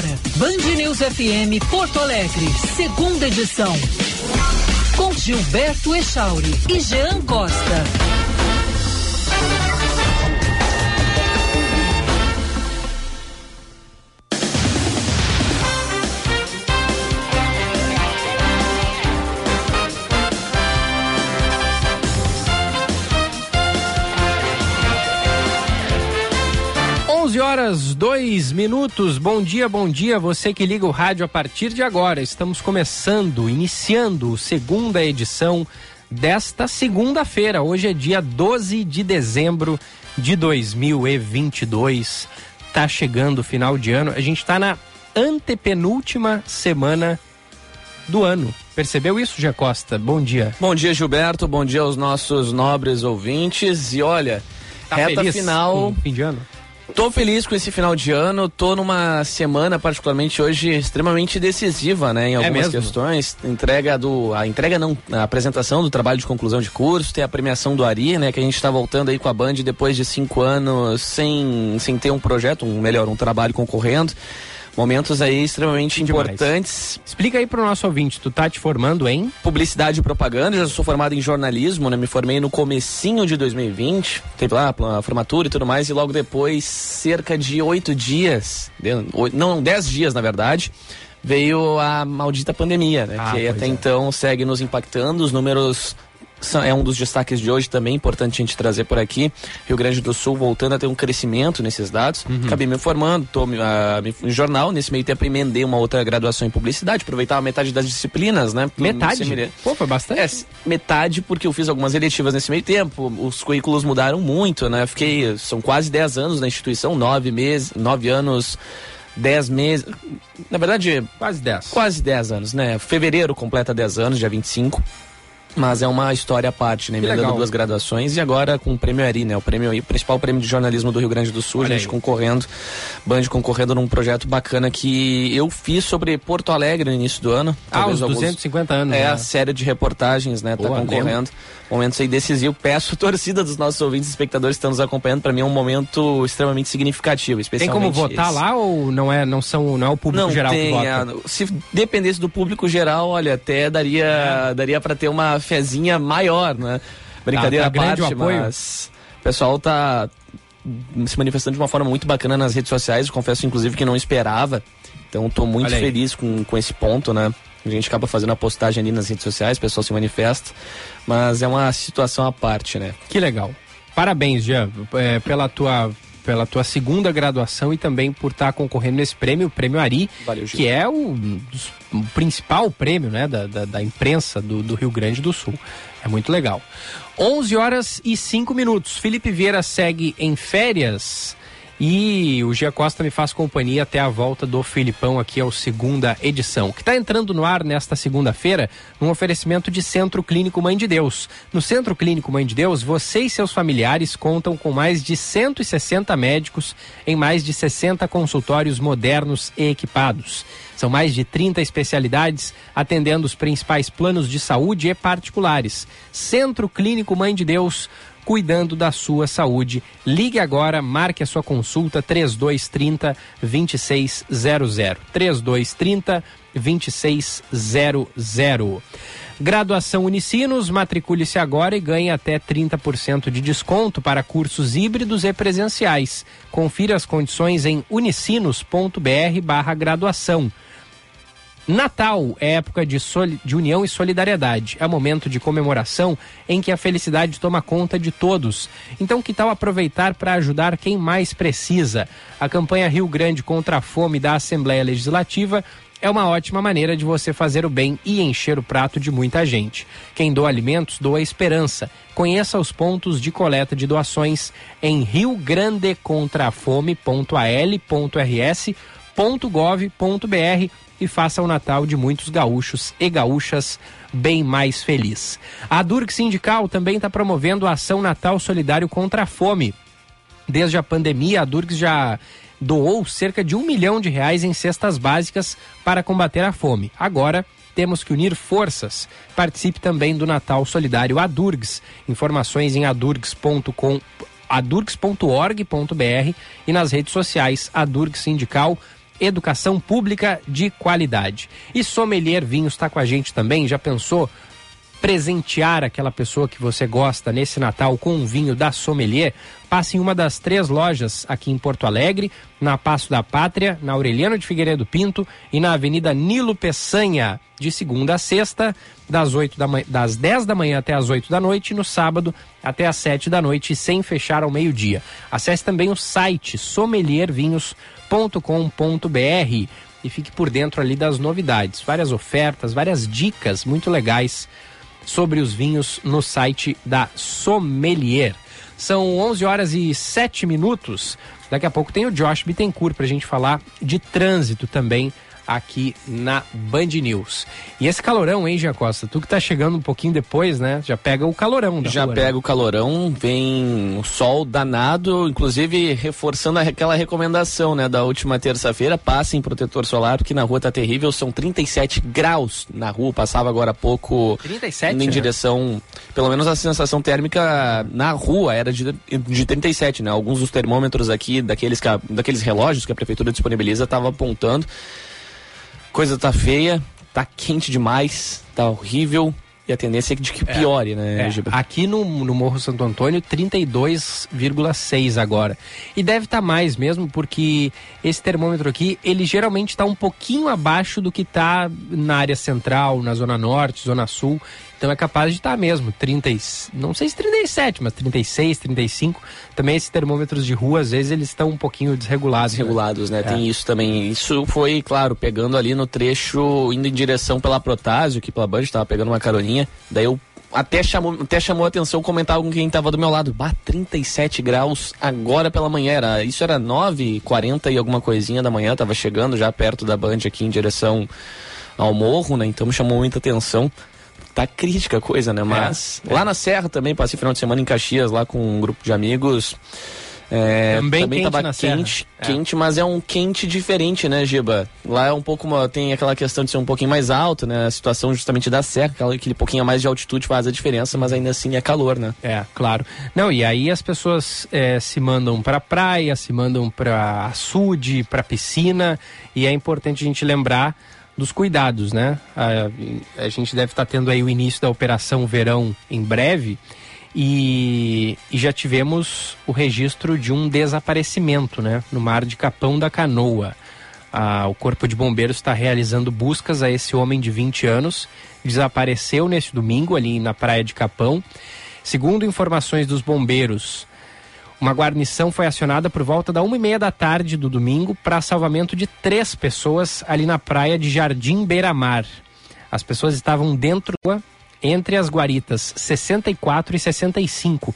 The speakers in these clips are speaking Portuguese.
agora, Band News FM Porto Alegre, segunda edição. Com Gilberto Echauri e Jean Costa. 11 horas 2 minutos. Bom dia, bom dia. Você que liga o rádio a partir de agora. Estamos começando, iniciando segunda edição desta segunda-feira. Hoje é dia 12 de dezembro de 2022. Tá chegando o final de ano. A gente tá na antepenúltima semana do ano. Percebeu isso, Gia Costa? Bom dia. Bom dia, Gilberto. Bom dia aos nossos nobres ouvintes. E olha, Tá reta final. fim de ano? Tô feliz com esse final de ano, tô numa semana particularmente hoje extremamente decisiva, né, em algumas mesmo? questões. Entrega do a entrega não, a apresentação do trabalho de conclusão de curso, tem a premiação do Ari, né, que a gente tá voltando aí com a Band depois de cinco anos sem sem ter um projeto, um melhor, um trabalho concorrendo. Momentos aí extremamente Demais. importantes. Explica aí pro nosso ouvinte, tu tá te formando em? publicidade e propaganda, já sou formado em jornalismo, né? Me formei no comecinho de 2020, teve lá a formatura e tudo mais, e logo depois, cerca de oito dias, não, dez dias na verdade, veio a maldita pandemia, né? Ah, que até é. então segue nos impactando, os números é um dos destaques de hoje também, importante a gente trazer por aqui. Rio Grande do Sul voltando a ter um crescimento nesses dados. Uhum. Acabei me formando, tô ah, em jornal, nesse meio tempo emendei uma outra graduação em publicidade, aproveitava metade das disciplinas, né? Metade? Pô, foi bastante. É, metade porque eu fiz algumas eletivas nesse meio tempo. Os currículos mudaram muito, né? Fiquei, são quase 10 anos na instituição, nove meses, nove anos, 10 meses. Na verdade, Quase 10. quase 10 anos, né? Fevereiro completa 10 anos, dia 25. Mas é uma história à parte, né? Emendando duas graduações e agora com o prêmio Ari, né? O prêmio aí, o principal prêmio de jornalismo do Rio Grande do Sul, Olha a gente aí. concorrendo, Band concorrendo num projeto bacana que eu fiz sobre Porto Alegre no início do ano. Ah, os alguns- 250 anos. é né? a série de reportagens, né? Tá Boa, concorrendo. Momentos aí decisivos. Peço torcida dos nossos ouvintes e espectadores que estão nos acompanhando. Pra mim é um momento extremamente significativo, Tem especialmente como votar esse. lá ou não é, não são, não é o público Não geral tem. que vota? se dependesse do público geral, olha, até daria, É. daria para ter uma fezinha maior, né? Brincadeira Tá- à tá grande parte, mas o pessoal tá se manifestando de uma forma muito bacana nas redes sociais. Eu confesso, inclusive, que não esperava. Então, tô muito feliz com, com esse ponto, né? A gente acaba fazendo a postagem ali nas redes sociais, o pessoal se manifesta. Mas é uma situação à parte, né? Que legal. Parabéns, Jean, é, pela tua pela tua segunda graduação e também por estar concorrendo nesse prêmio, o Prêmio Ari, Valeu, que é o, o principal prêmio né, da, da, da imprensa do, do Rio Grande do Sul. É muito legal. 11 horas e 5 minutos. Felipe Vieira segue em férias e o Gia Costa me faz companhia até a volta do Filipão aqui ao segunda edição, que está entrando no ar nesta segunda-feira num oferecimento de Centro Clínico Mãe de Deus. No Centro Clínico Mãe de Deus, você e seus familiares contam com mais de 160 médicos em mais de 60 consultórios modernos e equipados. São mais de 30 especialidades atendendo os principais planos de saúde e particulares. Centro Clínico Mãe de Deus, cuidando da sua saúde. Ligue agora, marque a sua consulta 3230 2600. 3230 2600. Graduação Unicinos, matricule-se agora e ganhe até 30% de desconto para cursos híbridos e presenciais. Confira as condições em unicinos.br barra graduação. Natal é época de, de união e solidariedade. É momento de comemoração em que a felicidade toma conta de todos. Então, que tal aproveitar para ajudar quem mais precisa? A campanha Rio Grande contra a Fome da Assembleia Legislativa é uma ótima maneira de você fazer o bem e encher o prato de muita gente. Quem doa alimentos, doa esperança. Conheça os pontos de coleta de doações em riograndecontrafome.al.rs.gov.br e faça o Natal de muitos gaúchos e gaúchas bem mais feliz. A Durg Sindical também está promovendo a ação Natal Solidário contra a Fome. Desde a pandemia, a Durgs já doou cerca de um milhão de reais em cestas básicas para combater a fome. Agora, temos que unir forças. Participe também do Natal Solidário Adurgs. Informações em adurgs.com adurgs.org.br e nas redes sociais Adurgs Sindical educação pública de qualidade. E Sommelier Vinhos está com a gente também, já pensou? presentear aquela pessoa que você gosta nesse Natal com um vinho da Sommelier, passe em uma das três lojas aqui em Porto Alegre, na Passo da Pátria, na Aureliano de Figueiredo Pinto e na Avenida Nilo Peçanha, de segunda a sexta, das, 8 da das 10 da manhã até as 8 da noite, e no sábado até as 7 da noite, sem fechar ao meio-dia. Acesse também o site sommeliervinhos.com.br e fique por dentro ali das novidades, várias ofertas, várias dicas muito legais sobre os vinhos no site da Sommelier. São 11 horas e 7 minutos. Daqui a pouco tem o Josh Bittencourt para a gente falar de trânsito também aqui na Band News. E esse calorão, hein, Gia Costa? Tu que tá chegando um pouquinho depois, né? Já pega o calorão Já rua, né? pega né? o calorão, vem o sol danado, inclusive reforçando aquela recomendação, né, da última terça-feira, passem protetor solar, porque na rua tá terrível, são 37 graus na rua, passava agora há pouco 37, em né? direção, pelo menos a sensação térmica na rua era de, de 37, né? Alguns dos termômetros aqui, daqueles, daqueles relógios que a prefeitura disponibiliza, tava apontando coisa tá feia, tá quente demais, tá horrível. E a tendência é de que é. piore, é, né, é. Aqui no, no Morro Santo Antônio, 32,6 agora. E deve estar tá mais mesmo, porque esse termômetro aqui, ele geralmente está um pouquinho abaixo do que está na área central, na zona norte, zona sul. Então é capaz de estar mesmo, 30, não sei se 37, mas 36, 35. Também esses termômetros de rua, às vezes, eles estão um pouquinho desregulados. Né? Desregulados, né? né? Tem é. isso também. Isso foi, claro, pegando ali no trecho, indo em direção pela Protásio, que pela Band estava pegando uma caroninha. Daí eu até chamou, até chamou a atenção comentar com quem estava do meu lado. Bah, 37 graus agora pela manhã. Era, isso era 9 40 e alguma coisinha da manhã. Tava chegando já perto da Band aqui em direção ao morro, né? Então me chamou muita atenção tá crítica a coisa, né? Mas é, lá é. na Serra também, passei final de semana em Caxias lá com um grupo de amigos. É, também, também quente tava quente, é. quente, mas é um quente diferente, né, Giba? Lá é um pouco, tem aquela questão de ser um pouquinho mais alto, né? A situação justamente da serra, aquele pouquinho a mais de altitude faz a diferença, mas ainda assim é calor, né? É, claro. Não, e aí as pessoas é, se mandam pra praia, se mandam pra açude, pra piscina, e é importante a gente lembrar dos cuidados, né? A, a gente deve estar tá tendo aí o início da operação verão em breve e, e, já tivemos o registro de um desaparecimento, né? No mar de Capão da Canoa. Ah, o Corpo de Bombeiros está realizando buscas a esse homem de 20 anos. Desapareceu nesse domingo ali na praia de Capão. Segundo informações dos bombeiros, uma guarnição foi acionada por volta da uma e meia da tarde do domingo para salvamento de três pessoas ali na praia de Jardim Beira-Mar. As pessoas estavam dentro entre as guaritas 64 e 65,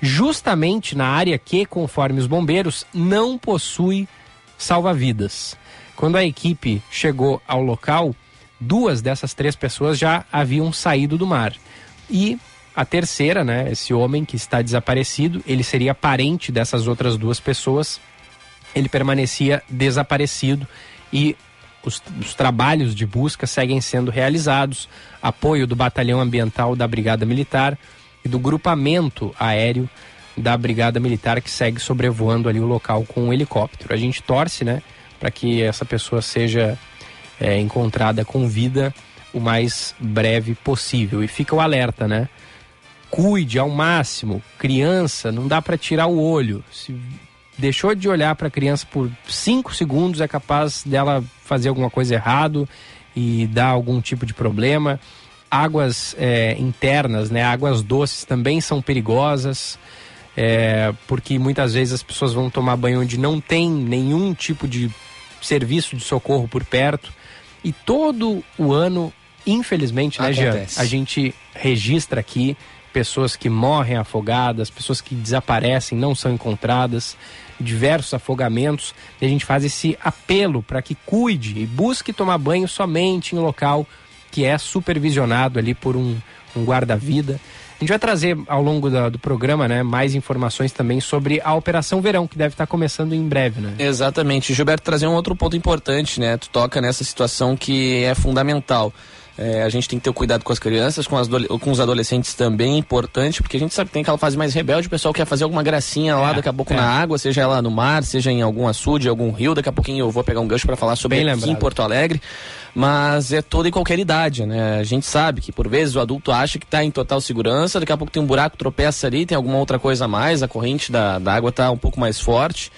justamente na área que, conforme os bombeiros, não possui salva-vidas. Quando a equipe chegou ao local, duas dessas três pessoas já haviam saído do mar. E a terceira, né, esse homem que está desaparecido, ele seria parente dessas outras duas pessoas. Ele permanecia desaparecido e os, os, trabalhos de busca seguem sendo realizados. Apoio do Batalhão Ambiental da Brigada Militar e do grupamento aéreo da Brigada Militar que segue sobrevoando ali o local com um helicóptero. A gente torce, né, para que essa pessoa seja é, encontrada com vida o mais breve possível. E fica o alerta, né? Cuide ao máximo. Criança, não dá para tirar o olho. Se deixou de olhar para a criança por cinco segundos, é capaz dela fazer alguma coisa errado e dar algum tipo de problema. Águas é, internas, né, águas doces também são perigosas, é, porque muitas vezes as pessoas vão tomar banho onde não tem nenhum tipo de serviço de socorro por perto. E todo o ano, infelizmente, né, Jean, a gente registra aqui pessoas que morrem afogadas, pessoas que desaparecem, não são encontradas, diversos afogamentos. E a gente faz esse apelo para que cuide e busque tomar banho somente em local que é supervisionado ali por um, um guarda-vida. A gente vai trazer ao longo da, do programa né, mais informações também sobre a Operação Verão, que deve estar começando em breve, né? Exatamente. Gilberto, trazer um outro ponto importante, né? Tu toca nessa situação que é fundamental. É, a gente tem que ter cuidado com as crianças, com, as, com os adolescentes também, é importante, porque a gente sabe que tem aquela fase mais rebelde, o pessoal quer fazer alguma gracinha lá, é, daqui a pouco é. na água, seja ela no mar, seja em algum açude, algum rio, daqui a pouquinho eu vou pegar um gancho para falar sobre Bem aqui lembrado. em Porto Alegre, mas é toda e qualquer idade, né? A gente sabe que por vezes o adulto acha que está em total segurança, daqui a pouco tem um buraco, tropeça ali, tem alguma outra coisa a mais, a corrente da, da água está um pouco mais forte,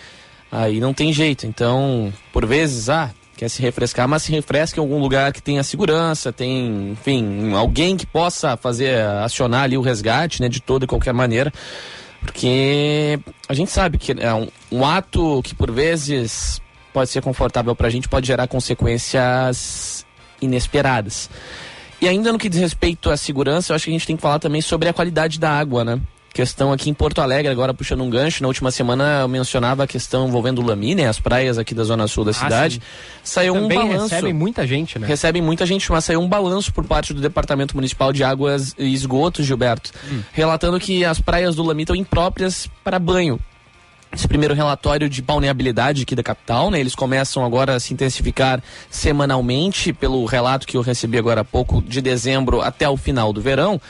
aí não tem jeito, então, por vezes, ah, quer se refrescar, mas se refresca em algum lugar que tenha segurança, tem, enfim, alguém que possa fazer, acionar ali o resgate, né, de toda e qualquer maneira. Porque a gente sabe que é um, um ato que por vezes pode ser confortável para a gente, pode gerar consequências inesperadas. E ainda no que diz respeito à segurança, eu acho que a gente tem que falar também sobre a qualidade da água, né? Questão aqui em Porto Alegre, agora puxando um gancho, na última semana eu mencionava a questão envolvendo o Lami, né, as praias aqui da zona sul da ah, cidade. Sim. Saiu Também um balanço. recebem muita gente, né? Recebem muita gente, mas saiu um balanço por parte do Departamento Municipal de Águas e Esgotos, Gilberto, hum. relatando que as praias do Lami estão impróprias para banho esse primeiro relatório de balneabilidade aqui da capital, né? Eles começam agora a se intensificar semanalmente, pelo relato que eu recebi agora há pouco, de dezembro até o final do verão.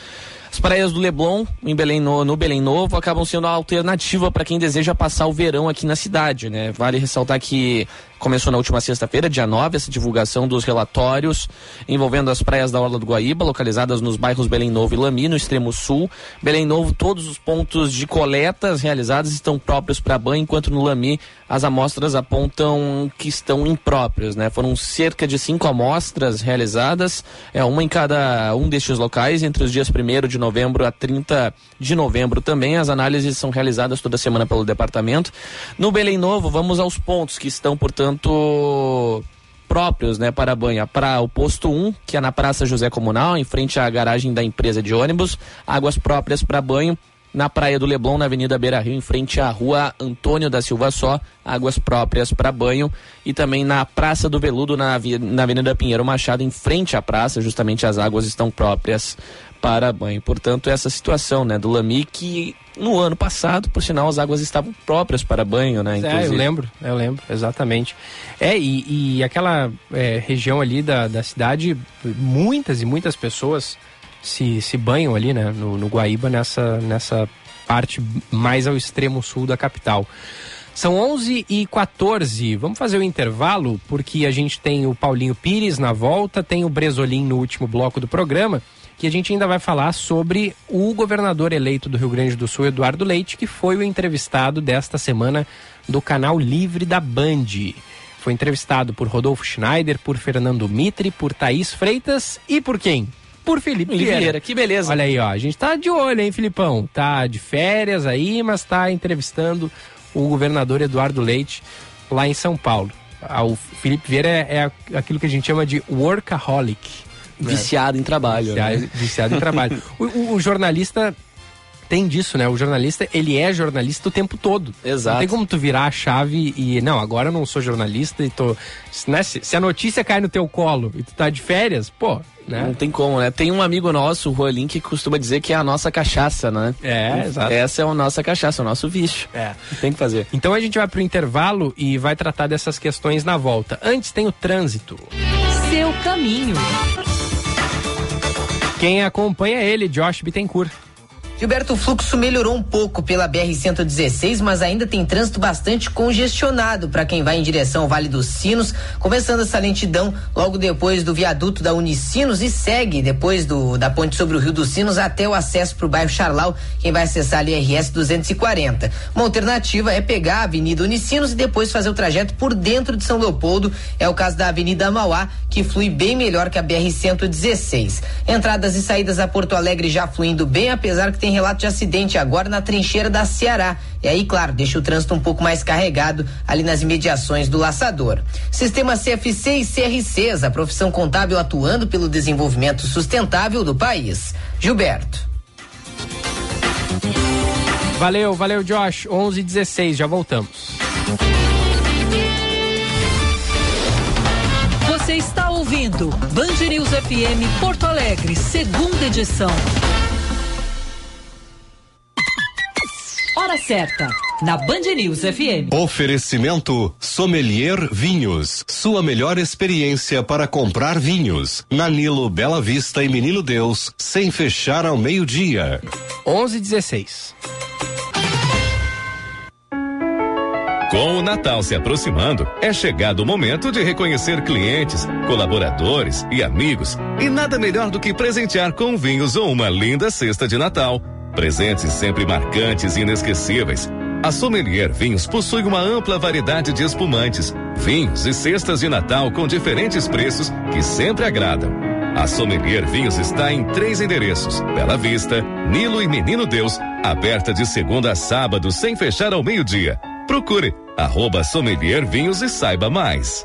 As praias do Leblon, em Belém no, no Belém Novo, acabam sendo a alternativa para quem deseja passar o verão aqui na cidade, né? Vale ressaltar que Começou na última sexta-feira, dia 9, essa divulgação dos relatórios envolvendo as praias da Orla do Guaíba, localizadas nos bairros Belém Novo e Lami, no extremo sul. Belém Novo, todos os pontos de coletas realizados estão próprios para banho, enquanto no Lami as amostras apontam que estão impróprios, né? Foram cerca de cinco amostras realizadas, é uma em cada um destes locais, entre os dias 1 de novembro a 30 de novembro também. As análises são realizadas toda semana pelo departamento. No Belém Novo, vamos aos pontos que estão, portanto, portanto, próprios né, para banho. Para o posto 1, que é na Praça José Comunal, em frente à garagem da empresa de ônibus. Águas próprias para banho na Praia do Leblon, na Avenida Beira Rio, em frente à Rua Antônio da Silva Só, águas próprias para banho. E também na Praça do Veludo, na, na Avenida Pinheiro Machado, em frente à praça, justamente as águas estão próprias para banho. Portanto, essa situação né, do Lami que no ano passado, por sinal, as águas estavam próprias para banho, né? É, eu lembro, eu lembro, exatamente. É, e, e aquela é, região ali da, da cidade, muitas e muitas pessoas se, se banham ali, né? No, no Guaíba, nessa, nessa parte mais ao extremo sul da capital. São 11 e 14 Vamos fazer o intervalo, porque a gente tem o Paulinho Pires na volta, tem o Bresolim no último bloco do programa que a gente ainda vai falar sobre o governador eleito do Rio Grande do Sul, Eduardo Leite, que foi o entrevistado desta semana do canal Livre da Band. Foi entrevistado por Rodolfo Schneider, por Fernando Mitre, por Thaís Freitas e por quem? Por Felipe Vieira. Vieira. Que beleza. Olha aí, ó. A gente tá de olho, hein, Filipão? Tá de férias aí, mas tá entrevistando o governador Eduardo Leite lá em São Paulo. Ah, o Felipe Vieira é, é aquilo que a gente chama de workaholic. Viciado em trabalho. Viciado, né? viciado em trabalho. O, o, o, jornalista tem disso, né? O jornalista, ele é jornalista o tempo todo. Exato. Não tem como tu virar a chave e, não, agora eu não sou jornalista e tô... Né? Se, se, a notícia cai no teu colo e tu tá de férias, pô, né? Não tem como, né? Tem um amigo nosso, o Rolim, que costuma dizer que é a nossa cachaça, né? É, exato. Essa é a nossa cachaça, o nosso vício. É. Tem que fazer. Então a gente vai pro intervalo e vai tratar dessas questões na volta. Antes tem o trânsito. Seu caminho. Quem acompanha ele, Josh Bittencourt. Gilberto, o fluxo melhorou um pouco pela BR-116, mas ainda tem trânsito bastante congestionado para quem vai em direção ao Vale dos Sinos, começando essa lentidão logo depois do viaduto da Unicinos e segue depois do, da ponte sobre o Rio dos Sinos até o acesso para o bairro Charlau, quem vai acessar ali RS 240. Uma alternativa é pegar a Avenida Unicinos e depois fazer o trajeto por dentro de São Leopoldo. É o caso da Avenida Mauá, que flui bem melhor que a BR-116. Entradas e saídas a Porto Alegre já fluindo bem, apesar que tem relato de acidente agora na trincheira da Ceará. E aí, claro, deixa o trânsito um pouco mais carregado ali nas imediações do laçador. Sistema CFC e CRCs, a profissão contábil atuando pelo desenvolvimento sustentável do país. Gilberto. Valeu, valeu, Josh. 11 h 16 já voltamos. Você está ouvindo Band News FM Porto Alegre, segunda edição. Hora certa, na Band News FM. Oferecimento Sommelier Vinhos. Sua melhor experiência para comprar vinhos. Na Nilo, Bela Vista e Menino Deus, sem fechar ao meio-dia. 11:16. Com o Natal se aproximando, é chegado o momento de reconhecer clientes, colaboradores e amigos. E nada melhor do que presentear com vinhos ou uma linda cesta de Natal. Presentes sempre marcantes e inesquecíveis. A Sommelier Vinhos possui uma ampla variedade de espumantes, vinhos e cestas de Natal com diferentes preços que sempre agradam. A Sommelier Vinhos está em três endereços: Bela Vista, Nilo e Menino Deus, aberta de segunda a sábado sem fechar ao meio-dia. Procure arroba Sommelier Vinhos e saiba mais.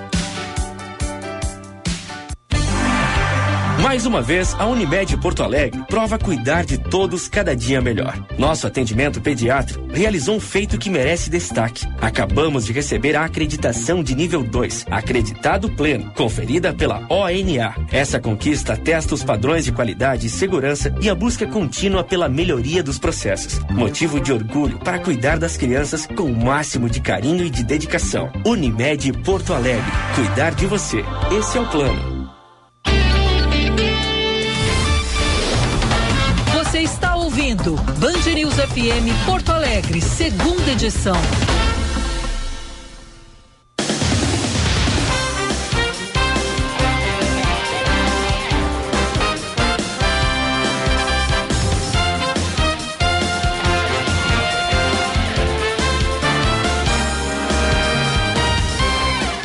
Mais uma vez, a Unimed Porto Alegre prova cuidar de todos cada dia melhor. Nosso atendimento pediátrico realizou um feito que merece destaque. Acabamos de receber a acreditação de nível 2, acreditado pleno, conferida pela ONA. Essa conquista testa os padrões de qualidade e segurança e a busca contínua pela melhoria dos processos. Motivo de orgulho para cuidar das crianças com o máximo de carinho e de dedicação. Unimed Porto Alegre. Cuidar de você. Esse é o plano. Está ouvindo Band News FM Porto Alegre, segunda edição.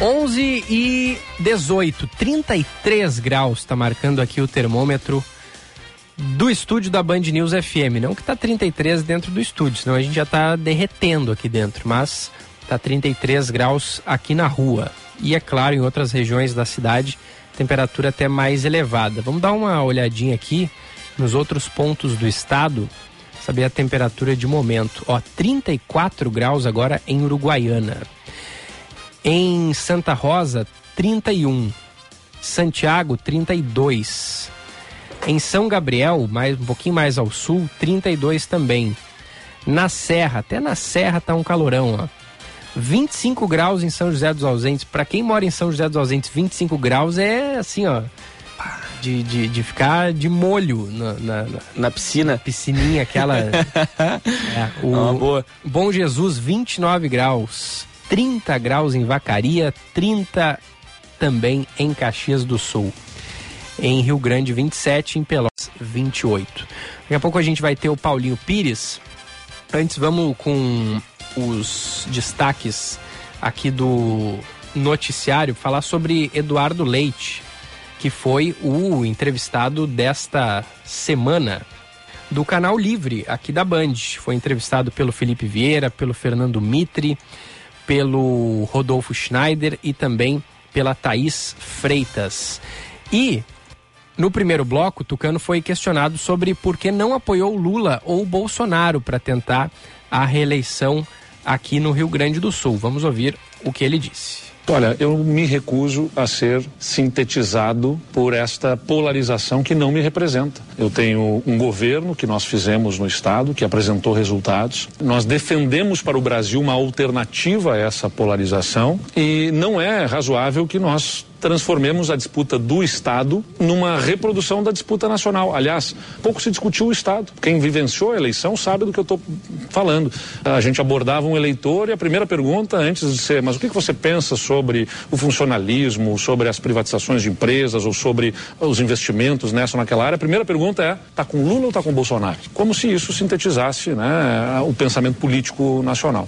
Onze e 18, 33 graus, está marcando aqui o termômetro do estúdio da Band News FM. Não que tá 33 dentro do estúdio, senão a gente já tá derretendo aqui dentro, mas tá 33 graus aqui na rua. E é claro, em outras regiões da cidade, temperatura até mais elevada. Vamos dar uma olhadinha aqui nos outros pontos do estado, saber a temperatura de momento. Ó, 34 graus agora em Uruguaiana. Em Santa Rosa, 31. Santiago, 32. Em São Gabriel, mais, um pouquinho mais ao sul, 32 também. Na Serra, até na Serra tá um calorão, ó. 25 graus em São José dos Ausentes. Para quem mora em São José dos Ausentes, 25 graus é assim, ó. De, de, de ficar de molho na, na, na, Na piscina. piscininha, aquela. é, o Uma boa. Bom Jesus, 29 graus. 30 graus em Vacaria, 30 também em Caxias do Sul. Em Rio Grande, 27, em Pelotas, 28. Daqui a pouco a gente vai ter o Paulinho Pires. Antes, vamos com os destaques aqui do noticiário, falar sobre Eduardo Leite, que foi o entrevistado desta semana do canal Livre aqui da Band. Foi entrevistado pelo Felipe Vieira, pelo Fernando Mitre, pelo Rodolfo Schneider e também pela Thaís Freitas. E no primeiro bloco, Tucano foi questionado sobre por que não apoiou Lula ou Bolsonaro para tentar a reeleição aqui no Rio Grande do Sul. Vamos ouvir o que ele disse. Olha, eu me recuso a ser sintetizado por esta polarização que não me representa. Eu tenho um governo que nós fizemos no Estado, que apresentou resultados. Nós defendemos para o Brasil uma alternativa a essa polarização e não é razoável que nós transformemos a disputa do Estado numa reprodução da disputa nacional. Aliás, pouco se discutiu o Estado. Quem vivenciou a eleição sabe do que eu estou falando. A gente abordava um eleitor e a primeira pergunta, antes de ser, mas o que, que você pensa sobre o funcionalismo, sobre as privatizações de empresas ou sobre os investimentos nessa ou naquela área? A primeira pergunta é: está com Lula ou está com Bolsonaro? Como se isso sintetizasse né, o pensamento político nacional.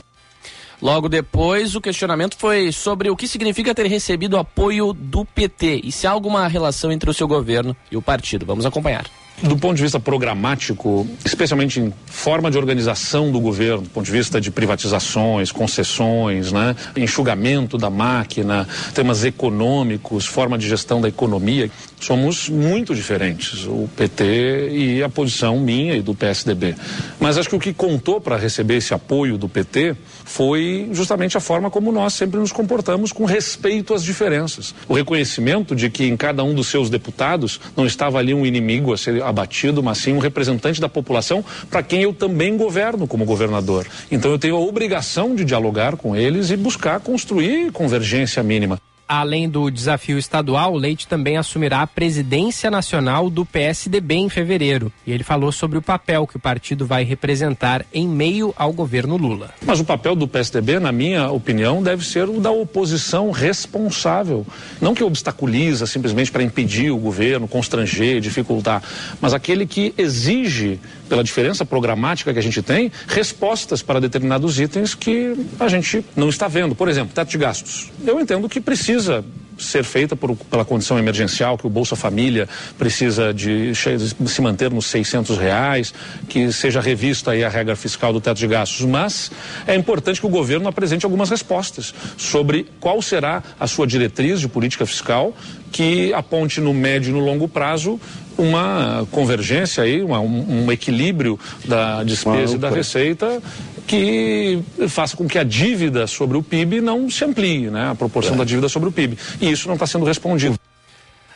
Logo depois, o questionamento foi sobre o que significa ter recebido apoio do PT e se há alguma relação entre o seu governo e o partido. Vamos acompanhar. Do ponto de vista programático, especialmente em forma de organização do governo, do ponto de vista de privatizações, concessões, né, enxugamento da máquina, temas econômicos, forma de gestão da economia, somos muito diferentes, o PT e a posição minha e do PSDB. Mas acho que o que contou para receber esse apoio do PT foi justamente a forma como nós sempre nos comportamos com respeito às diferenças. O reconhecimento de que em cada um dos seus deputados não estava ali um inimigo a ser abatido, mas sim um representante da população para quem eu também governo como governador. Então eu tenho a obrigação de dialogar com eles e buscar construir convergência mínima. Além do desafio estadual, Leite também assumirá a presidência nacional do PSDB em fevereiro. E ele falou sobre o papel que o partido vai representar em meio ao governo Lula. Mas o papel do PSDB, na minha opinião, deve ser o da oposição responsável. Não que obstaculiza simplesmente para impedir o governo, constranger, dificultar, mas aquele que exige, pela diferença programática que a gente tem, respostas para determinados itens que a gente não está vendo. Por exemplo, teto de gastos. Eu entendo que precisa ser feita por, pela condição emergencial, que o Bolsa Família precisa de, de se manter nos 600 reais, que seja revista aí a regra fiscal do teto de gastos. Mas é importante que o governo apresente algumas respostas sobre qual será a sua diretriz de política fiscal que aponte no médio e no longo prazo uma convergência aí, uma, um, um, equilíbrio da despesa e da receita que faça com que a dívida sobre o PIB não se amplie, né? A proporção é. da dívida sobre o PIB. E isso não está sendo respondido.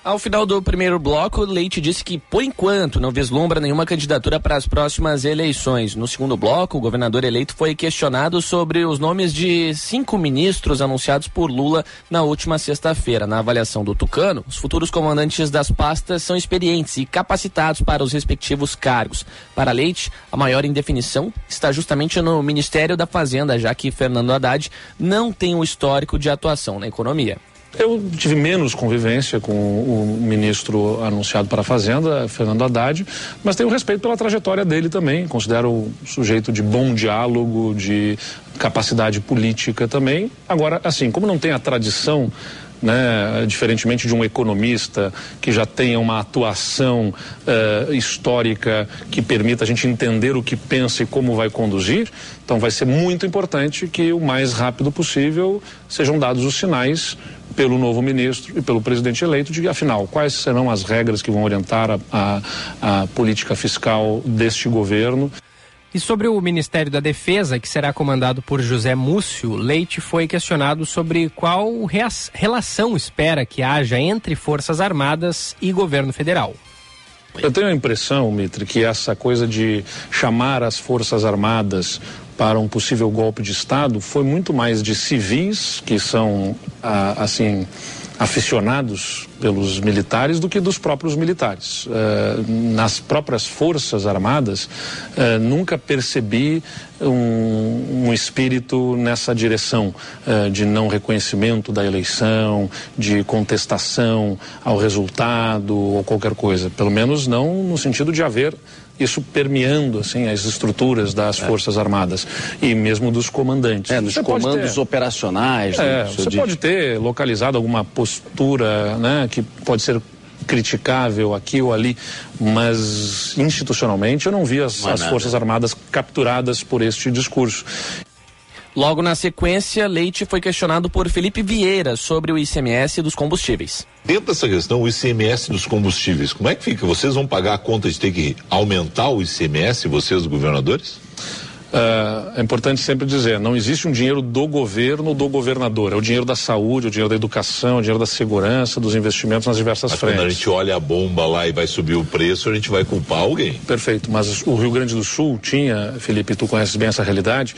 Ao final do primeiro bloco, Leite disse que, por enquanto, não vislumbra nenhuma candidatura para as próximas eleições. No segundo bloco, o governador eleito foi questionado sobre os nomes de cinco ministros anunciados por Lula na última sexta-feira. Na avaliação do Tucano, os futuros comandantes das pastas são experientes e capacitados para os respectivos cargos. Para Leite, a maior indefinição está justamente no Ministério da Fazenda, já que Fernando Haddad não tem um histórico de atuação na economia. Eu tive menos convivência com o ministro anunciado para a Fazenda, Fernando Haddad, mas tenho respeito pela trajetória dele também. Considero um sujeito de bom diálogo, de capacidade política também. Agora, assim, como não tem a tradição né, diferentemente de um economista que já tenha uma atuação uh, histórica que permita a gente entender o que pensa e como vai conduzir. Então, vai ser muito importante que o mais rápido possível sejam dados os sinais pelo novo ministro e pelo presidente eleito de, afinal, quais serão as regras que vão orientar a, a, a política fiscal deste governo. E sobre o Ministério da Defesa, que será comandado por José Múcio, Leite foi questionado sobre qual relação espera que haja entre Forças Armadas e governo federal. Eu tenho a impressão, Mitre, que essa coisa de chamar as Forças Armadas para um possível golpe de Estado foi muito mais de civis, que são, ah, assim, aficionados pelos militares do que dos próprios militares. Uh, nas próprias Forças Armadas, uh, nunca percebi um, um, espírito nessa direção uh, de não reconhecimento da eleição, de contestação ao resultado ou qualquer coisa. Pelo menos não no sentido de haver isso permeando assim as estruturas das é. forças armadas e mesmo dos comandantes. É, dos comandos ter, operacionais. É, você diz. pode ter localizado alguma postura, né, que pode ser criticável aqui ou ali, mas institucionalmente eu não vi as, não as Forças Armadas capturadas por este discurso. Logo na sequência, Leite foi questionado por Felipe Vieira sobre o ICMS dos combustíveis. Dentro dessa questão, o ICMS dos combustíveis, como é que fica? Vocês vão pagar a conta de ter que aumentar o ICMS, vocês, governadores? Uh, é importante sempre dizer, não existe um dinheiro do governo ou do governador. É o dinheiro da saúde, é o dinheiro da educação, é o dinheiro da segurança, dos investimentos nas diversas mas frentes. Quando a gente olha a bomba lá e vai subir o preço, a gente vai culpar alguém. Perfeito, mas o Rio Grande do Sul tinha, Felipe, tu conheces bem essa realidade,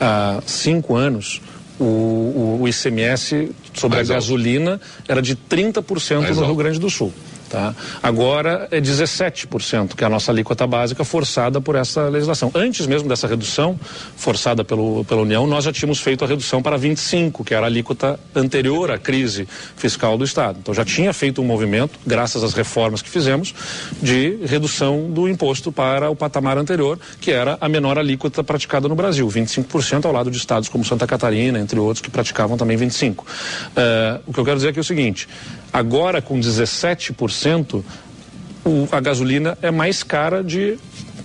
há cinco anos, o, o, o ICMS sobre a gasolina era de 30% Mais no. Rio Grande do Sul. Tá? Agora é 17%, que é a nossa alíquota básica forçada por essa legislação. Antes mesmo dessa redução forçada pelo, pela União, nós já tínhamos feito a redução para 25%, que era a alíquota anterior à crise fiscal do Estado. Então já tinha feito um movimento, graças às reformas que fizemos, de redução do imposto para o patamar anterior, que era a menor alíquota praticada no Brasil, 25% ao lado de estados como Santa Catarina, entre outros, que praticavam também 25%. Uh, o que eu quero dizer aqui é o seguinte: agora com 17%, o, a gasolina é mais cara de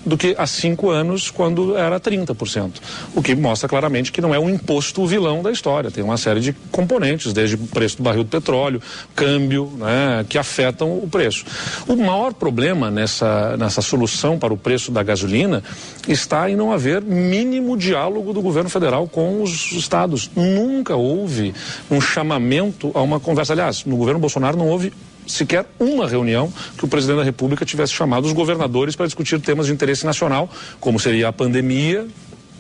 do que há cinco anos, quando era 30%. O que mostra claramente que não é um imposto vilão da história. Tem uma série de componentes, desde o preço do barril do petróleo, câmbio, né, que afetam o preço. O maior problema nessa, nessa solução para o preço da gasolina está em não haver mínimo diálogo do governo federal com os estados. Nunca houve um chamamento a uma conversa. Aliás, no governo Bolsonaro não houve sequer uma reunião que o presidente da República tivesse chamado os governadores para discutir temas de interesse nacional, como seria a pandemia,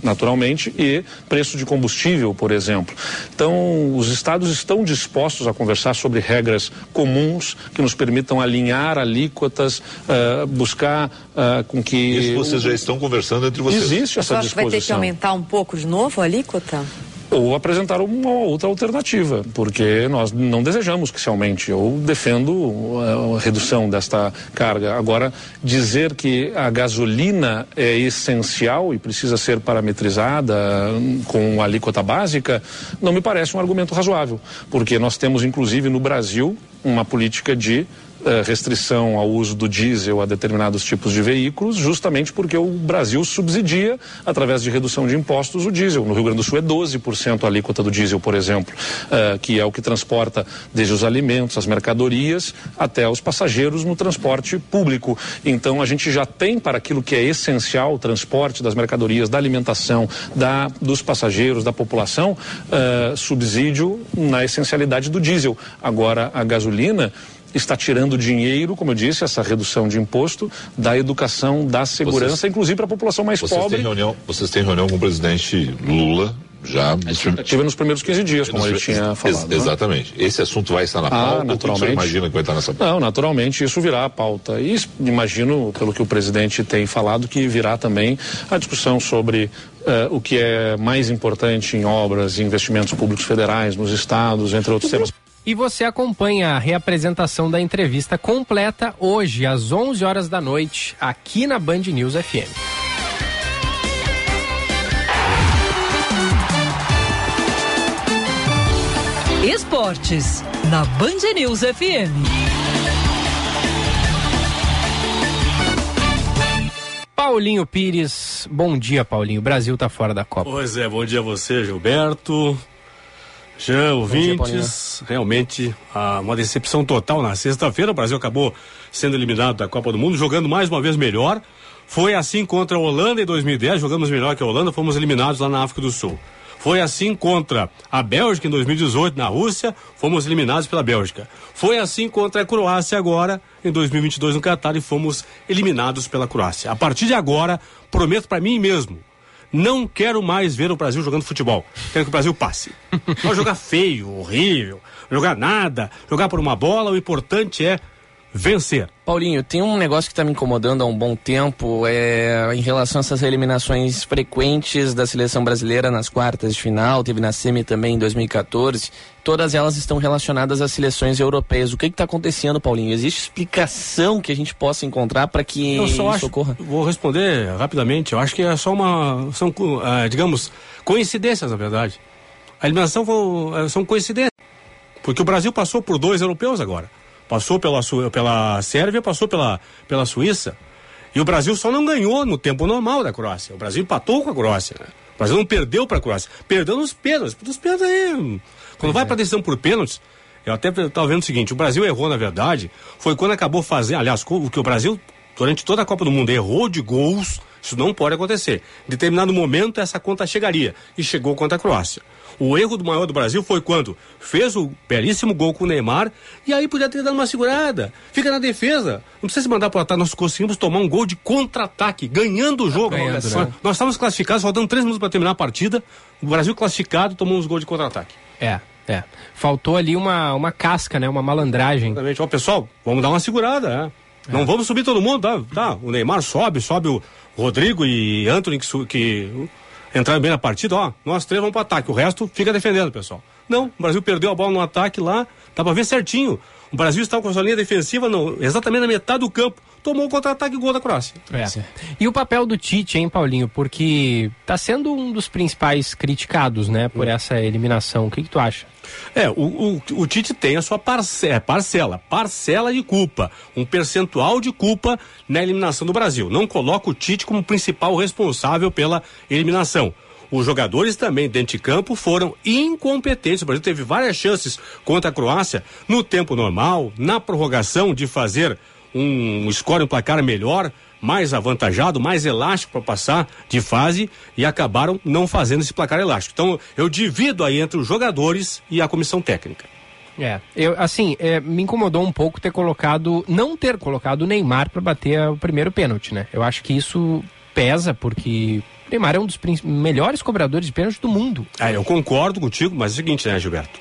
naturalmente, e preço de combustível, por exemplo. Então, os estados estão dispostos a conversar sobre regras comuns que nos permitam alinhar alíquotas, uh, buscar uh, com que. Isso vocês já estão conversando entre vocês. Existe essa disposição. vai ter que aumentar um pouco de novo a alíquota? Ou apresentar uma outra alternativa, porque nós não desejamos que se aumente. Eu defendo a redução desta carga. Agora, dizer que a gasolina é essencial e precisa ser parametrizada com a alíquota básica, não me parece um argumento razoável, porque nós temos, inclusive, no Brasil, uma política de eh, restrição ao uso do diesel a determinados tipos de veículos, justamente porque o Brasil subsidia, através de redução de impostos, o diesel. No Rio Grande do Sul é 12% a alíquota do diesel, por exemplo, uh, que é o que transporta desde os alimentos, as mercadorias, até os passageiros no transporte público. Então, a gente já tem para aquilo que é essencial, o transporte das mercadorias, da alimentação, da, dos passageiros, da população, uh, subsídio na essencialidade do diesel. Agora, a gasolina está tirando dinheiro, como eu disse, essa redução de imposto, da educação, da segurança, vocês, inclusive para a população mais vocês pobre. Têm reunião, vocês têm reunião com o presidente Lula já tive nos primeiros 15 dias, como ele tinha falado. Ex né? Exatamente. Esse assunto vai estar na ah, pauta. Naturalmente. Você imagina que vai estar nessa pauta? Não, naturalmente isso virá a pauta. E imagino, pelo que o presidente tem falado, que virá também a discussão sobre uh, o que é mais importante em obras e investimentos públicos federais nos estados, entre outros temas. E você acompanha a reapresentação da entrevista completa hoje, às 11 horas da noite, aqui na Band News FM. Esportes, na Band News FM. Paulinho Pires, bom dia, Paulinho. O Brasil tá fora da Copa. Pois é, bom dia a você, Gilberto. Já ouvintes, realmente ah, uma decepção total na sexta-feira. O Brasil acabou sendo eliminado da Copa do Mundo, jogando mais uma vez melhor. Foi assim contra a Holanda em 2010, jogamos melhor que a Holanda, fomos eliminados lá na África do Sul. Foi assim contra a Bélgica em 2018 na Rússia, fomos eliminados pela Bélgica. Foi assim contra a Croácia agora em 2022 no Catar e fomos eliminados pela Croácia. A partir de agora, prometo para mim mesmo, não quero mais ver o Brasil jogando futebol. Quero que o Brasil passe. Não jogar feio, horrível, jogar nada, jogar por uma bola. O importante é vencer. Paulinho, tem um negócio que está me incomodando há um bom tempo é, em relação a essas eliminações frequentes da seleção brasileira nas quartas de final, teve na SEMI também em 2014. Todas elas estão relacionadas às seleções europeias. O que está acontecendo, Paulinho? Existe explicação que a gente possa encontrar para que Eu só isso acho, ocorra? Vou responder rapidamente. Eu acho que é só uma. São, uh, digamos, coincidências, na verdade. A eliminação foi, uh, são coincidências. Porque o Brasil passou por dois europeus agora. Passou pela, pela Sérvia, passou pela, pela Suíça. E o Brasil só não ganhou no tempo normal da Croácia. O Brasil empatou com a Croácia. Né? O Brasil não perdeu para a Croácia. Perdeu nos pênaltis. Nos pênaltis aí. Quando vai é. para decisão por pênaltis, eu até estava vendo o seguinte: o Brasil errou, na verdade, foi quando acabou fazendo. Aliás, o que o Brasil, durante toda a Copa do Mundo, errou de gols. Isso não pode acontecer. Em determinado momento, essa conta chegaria. E chegou contra a Croácia. O erro do maior do Brasil foi quando fez o belíssimo gol com o Neymar e aí podia ter dado uma segurada. Fica na defesa. Não precisa se mandar para ataque. Nós conseguimos tomar um gol de contra-ataque, ganhando o jogo. Ganhando, né? Nós estávamos classificados, faltando três minutos para terminar a partida. O Brasil classificado tomou uns gols de contra-ataque. É. É. Faltou ali uma, uma casca, né? Uma malandragem. Exatamente. Ó, pessoal, vamos dar uma segurada, né? Não vamos subir todo mundo, tá? tá? O Neymar sobe, sobe o Rodrigo e Anthony que, que entraram bem na partida, ó. Nós três vamos pro ataque, o resto fica defendendo, pessoal. Não, o Brasil perdeu a bola no ataque lá, dá pra ver certinho. O Brasil estava com a sua linha defensiva no- exatamente na metade do campo. Tomou o contra-ataque e gol da Croácia. É. E o papel do Tite, hein, Paulinho? Porque tá sendo um dos principais criticados, né, por essa eliminação. O que, que tu acha? É, o, o, o Tite tem a sua parce- é, parcela, parcela de culpa, um percentual de culpa na eliminação do Brasil. Não coloca o Tite como principal responsável pela eliminação. Os jogadores também dentro de campo foram incompetentes. O Brasil teve várias chances contra a Croácia no tempo normal, na prorrogação de fazer um score, um placar melhor, mais avantajado, mais elástico para passar de fase e acabaram não fazendo esse placar elástico. Então eu divido aí entre os jogadores e a comissão técnica. É, eu, assim, é, me incomodou um pouco ter colocado, não ter colocado o Neymar para bater o primeiro pênalti, né? Eu acho que isso pesa porque o Neymar é um dos melhores cobradores de pênalti do mundo. É, eu concordo contigo, mas é o seguinte, né, Gilberto?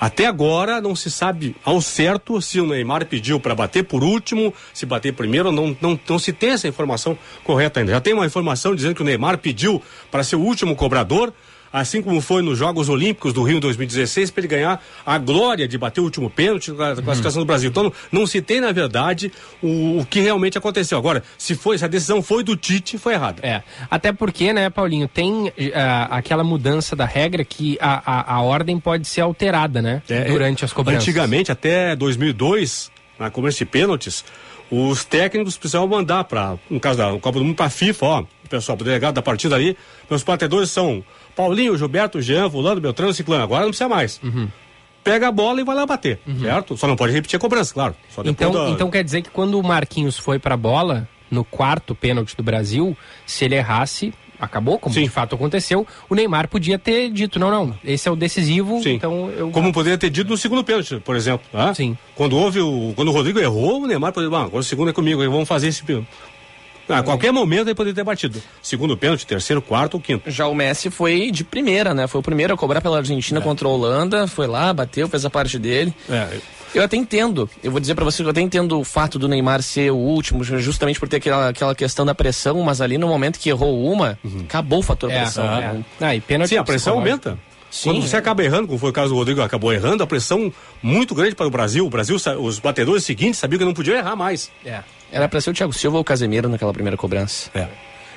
Até agora não se sabe ao certo se o Neymar pediu para bater por último, se bater primeiro, não, não, não se tem essa informação correta ainda. Já tem uma informação dizendo que o Neymar pediu para ser o último cobrador, assim como foi nos Jogos Olímpicos do Rio em 2016, para ele ganhar a glória de bater o último pênalti da classificação do Brasil. Então não se tem, na verdade, o, o que realmente aconteceu. Agora, se foi, se a decisão foi do Tite, foi errada. É, até porque, né, Paulinho, tem ah, aquela mudança da regra que a, a, a ordem pode ser alterada, né, É, durante as cobranças. Antigamente, até 2002, na cobrança de pênaltis, os técnicos precisavam mandar para, no caso da Copa do Mundo, para a FIFA, ó, o pessoal, o delegado da partida ali, meus batedores são Paulinho, Gilberto, Jean, Fulano, Beltrano, Ciclano. Agora não precisa mais. Uhum. Pega a bola e vai lá bater, certo? Só não pode repetir a cobrança, claro. Então, da- então quer dizer que quando o Marquinhos foi pra bola, no quarto pênalti do Brasil, se ele errasse, acabou, como de fato aconteceu, o Neymar podia ter dito, não, não, esse é o decisivo, Sim. então eu... Como poderia ter dito no segundo pênalti, por exemplo. tá? Sim. Quando houve o. Quando o Rodrigo errou, o Neymar poderia. Ah, agora o segundo é comigo, vamos fazer esse pênalti. A qualquer momento ele poderia ter batido. Segundo pênalti, terceiro, quarto ou quinto. Já o Messi foi de primeira, né? Foi o primeiro a cobrar pela Argentina contra a Holanda, foi lá, bateu, fez a parte dele. É. Eu até entendo, eu vou dizer pra você que eu até entendo o fato do Neymar ser o último, justamente por ter aquela, aquela questão da pressão, mas ali no momento que errou uma, acabou o fator É, pressão. é. né? Ah, e pênalti Sim, a pressão aumenta. Sim. Quando você acaba errando, como foi o caso do Rodrigo, acabou errando, a pressão muito grande para o Brasil. O Brasil, os batedores seguintes sabiam que não podiam errar mais. É. Era pra ser o Thiago Silva ou o Casemiro naquela primeira cobrança. É.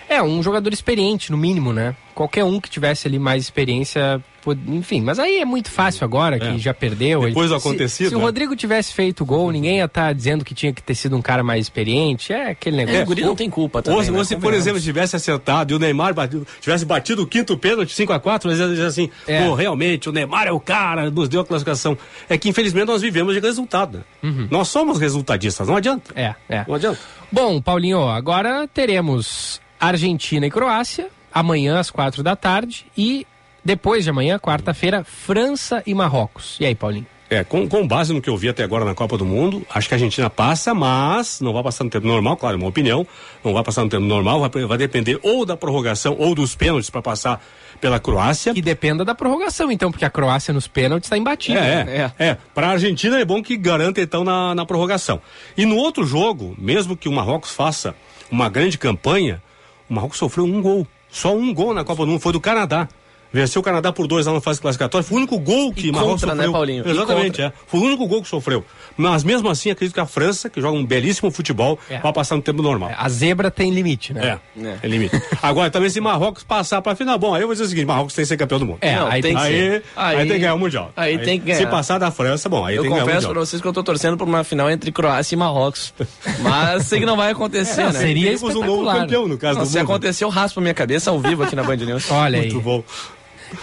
É, um jogador experiente, no mínimo, né? Qualquer um que tivesse ali mais experiência, enfim, mas aí é muito fácil agora, que É. já perdeu. Depois do Se- acontecido, Se, o né? Rodrigo tivesse feito o gol, ninguém ia estar dizendo que tinha que ter sido um cara mais experiente. É aquele negócio. É, o guri não tem culpa Ou, também. se- né? ou se, por Convenhamos. exemplo, tivesse acertado e o Neymar batido- tivesse batido o quinto pênalti 5x4, mas ia dizer assim, É. pô, realmente, o Neymar é o cara, nos deu a classificação. É que, infelizmente, nós vivemos de resultado. né? Nós somos resultadistas, não adianta. É, é. Não adianta. Bom, Paulinho, agora teremos Argentina e Croácia, amanhã às quatro da tarde, e depois de amanhã, quarta-feira, França e Marrocos. E aí, Paulinho? É, com, com base no que eu vi até agora na Copa do Mundo, acho que a Argentina passa, mas não vai passar no tempo normal, claro, é uma opinião, não vai passar no tempo normal, vai, vai depender ou da prorrogação ou dos pênaltis para passar pela Croácia. Que dependa da prorrogação, então, porque a Croácia nos pênaltis está imbatível. É, né? é, é. Para a Argentina é bom que garanta então na, na prorrogação. E no outro jogo, mesmo que o Marrocos faça uma grande campanha, o Marrocos sofreu um gol. Só um gol na Copa do Mundo, foi do Canadá. Venceu o Canadá por dois lá na fase classificatória. Foi o único gol que E Marrocos contra, né, sofreu. Paulinho? E Exatamente, é. Foi o único gol que sofreu. Mas mesmo assim, acredito que a França, que joga um belíssimo futebol, É. vai passar no tempo normal. A zebra tem limite, né? É, É. é limite. Agora, também se Marrocos passar pra final, bom, aí eu vou dizer o seguinte, Marrocos tem que ser campeão do mundo. É, Não, aí tem Aí, ser. aí, Aí- tem que ganhar o Mundial. aí tem que Se ganhar. passar da França, bom, aí Eu tem que ganhar o confesso pra vocês que eu tô torcendo por uma final entre Croácia e Marrocos. Mas sei que não vai acontecer, né? seria Teríamos um novo campeão, no caso Não, do se mundo. acontecer, eu raspo a minha cabeça ao vivo aqui na Band News. Olha aí. Muito bom.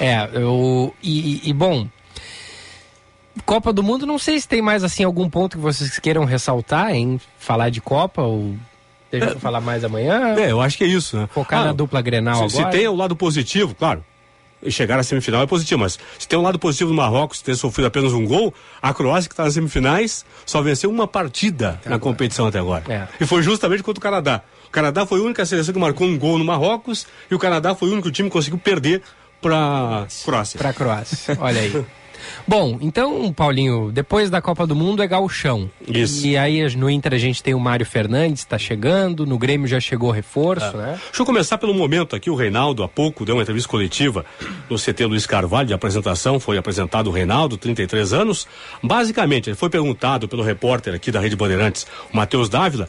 É, eu. E, e- bom. Copa do Mundo, não sei se tem mais assim algum ponto que vocês queiram ressaltar em falar de Copa ou deixa eu falar mais amanhã. É, eu acho que é isso, né? Focar na dupla Grenal se, se agora. tem o lado positivo, claro, chegar à semifinal é positivo, mas se tem um lado positivo do Marrocos ter sofrido apenas um gol, a Croácia que está nas semifinais só venceu uma partida na competição até agora. É. E foi justamente contra o Canadá. O Canadá foi a única seleção que marcou um gol no Marrocos e o Canadá foi o único time que conseguiu perder para Croácia. Pra Croácia. Olha aí. Bom, então, Paulinho, depois da Copa do Mundo é gauchão. Isso. E aí no Inter a gente tem o Mário Fernandes, está chegando, no Grêmio já chegou reforço, né? Deixa eu começar pelo momento aqui. O Reinaldo, há pouco, deu uma entrevista coletiva no CT Luiz Carvalho de apresentação. Foi apresentado o Reinaldo, 33 anos. Basicamente, ele foi perguntado pelo repórter aqui da Rede Bandeirantes, o Matheus Dávila,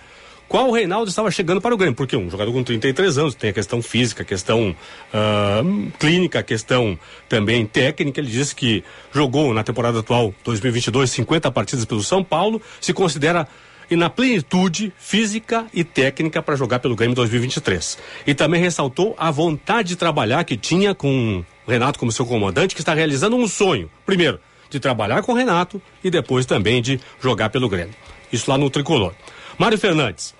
qual o Reinaldo estava chegando para o Grêmio. Porque um jogador com 33 anos tem a questão física, a questão ah, clínica, a questão também técnica. Ele disse que jogou na temporada atual 2022 50 partidas pelo São Paulo, se considera e na plenitude física e técnica para jogar pelo Grêmio 2023. E também ressaltou a vontade de trabalhar que tinha com o Renato como seu comandante, que está realizando um sonho. Primeiro, de trabalhar com o Renato e depois também de jogar pelo Grêmio. Isso lá no tricolor. Mário Fernandes,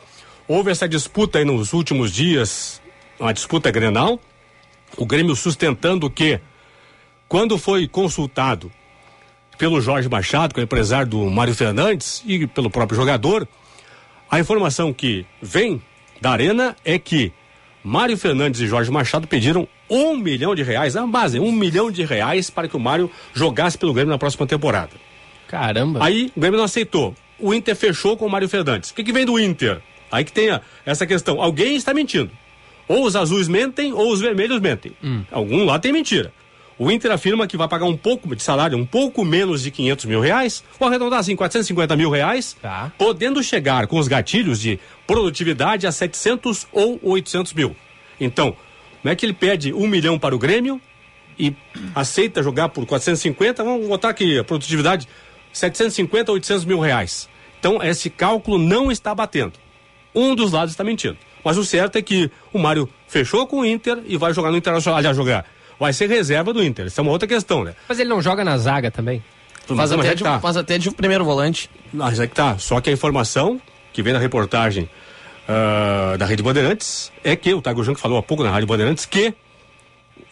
houve essa disputa aí nos últimos dias, uma disputa grenal, o Grêmio sustentando que, quando foi consultado pelo Jorge Machado, que é o empresário do Mário Fernandes, e pelo próprio jogador, a informação que vem da Arena é que Mário Fernandes e Jorge Machado pediram um milhão de reais, a base, um milhão de reais para que o Mário jogasse pelo Grêmio na próxima temporada. Caramba. Aí o Grêmio não aceitou. O Inter fechou com o Mário Fernandes. O que, que vem do Inter? Aí que tem a- essa questão. Alguém está mentindo. Ou os azuis mentem, ou os vermelhos mentem. Algum lá tem mentira. O Inter afirma que vai pagar um pouco de salário, um pouco menos de 500 mil reais, vou arredondar assim, 450 mil reais, podendo chegar com os gatilhos de produtividade a 700 ou 800 mil. Então, como é que ele pede um milhão para o Grêmio e aceita jogar por 450? Vamos botar aqui a produtividade 750 a 800 mil reais. Então, esse cálculo não está batendo. Um dos lados está mentindo. Mas o certo é que o Mário fechou com o Inter e vai jogar no Internacional. Aliás, jogar. Vai ser reserva do Inter. Isso é uma outra questão, né? Mas ele não joga na zaga também? Faz até, é de, tá. faz até de primeiro volante. Mas é que tá. Só que a informação que vem na reportagem ah, da Rede Bandeirantes é que o Tago Junco falou há pouco na Rádio Bandeirantes que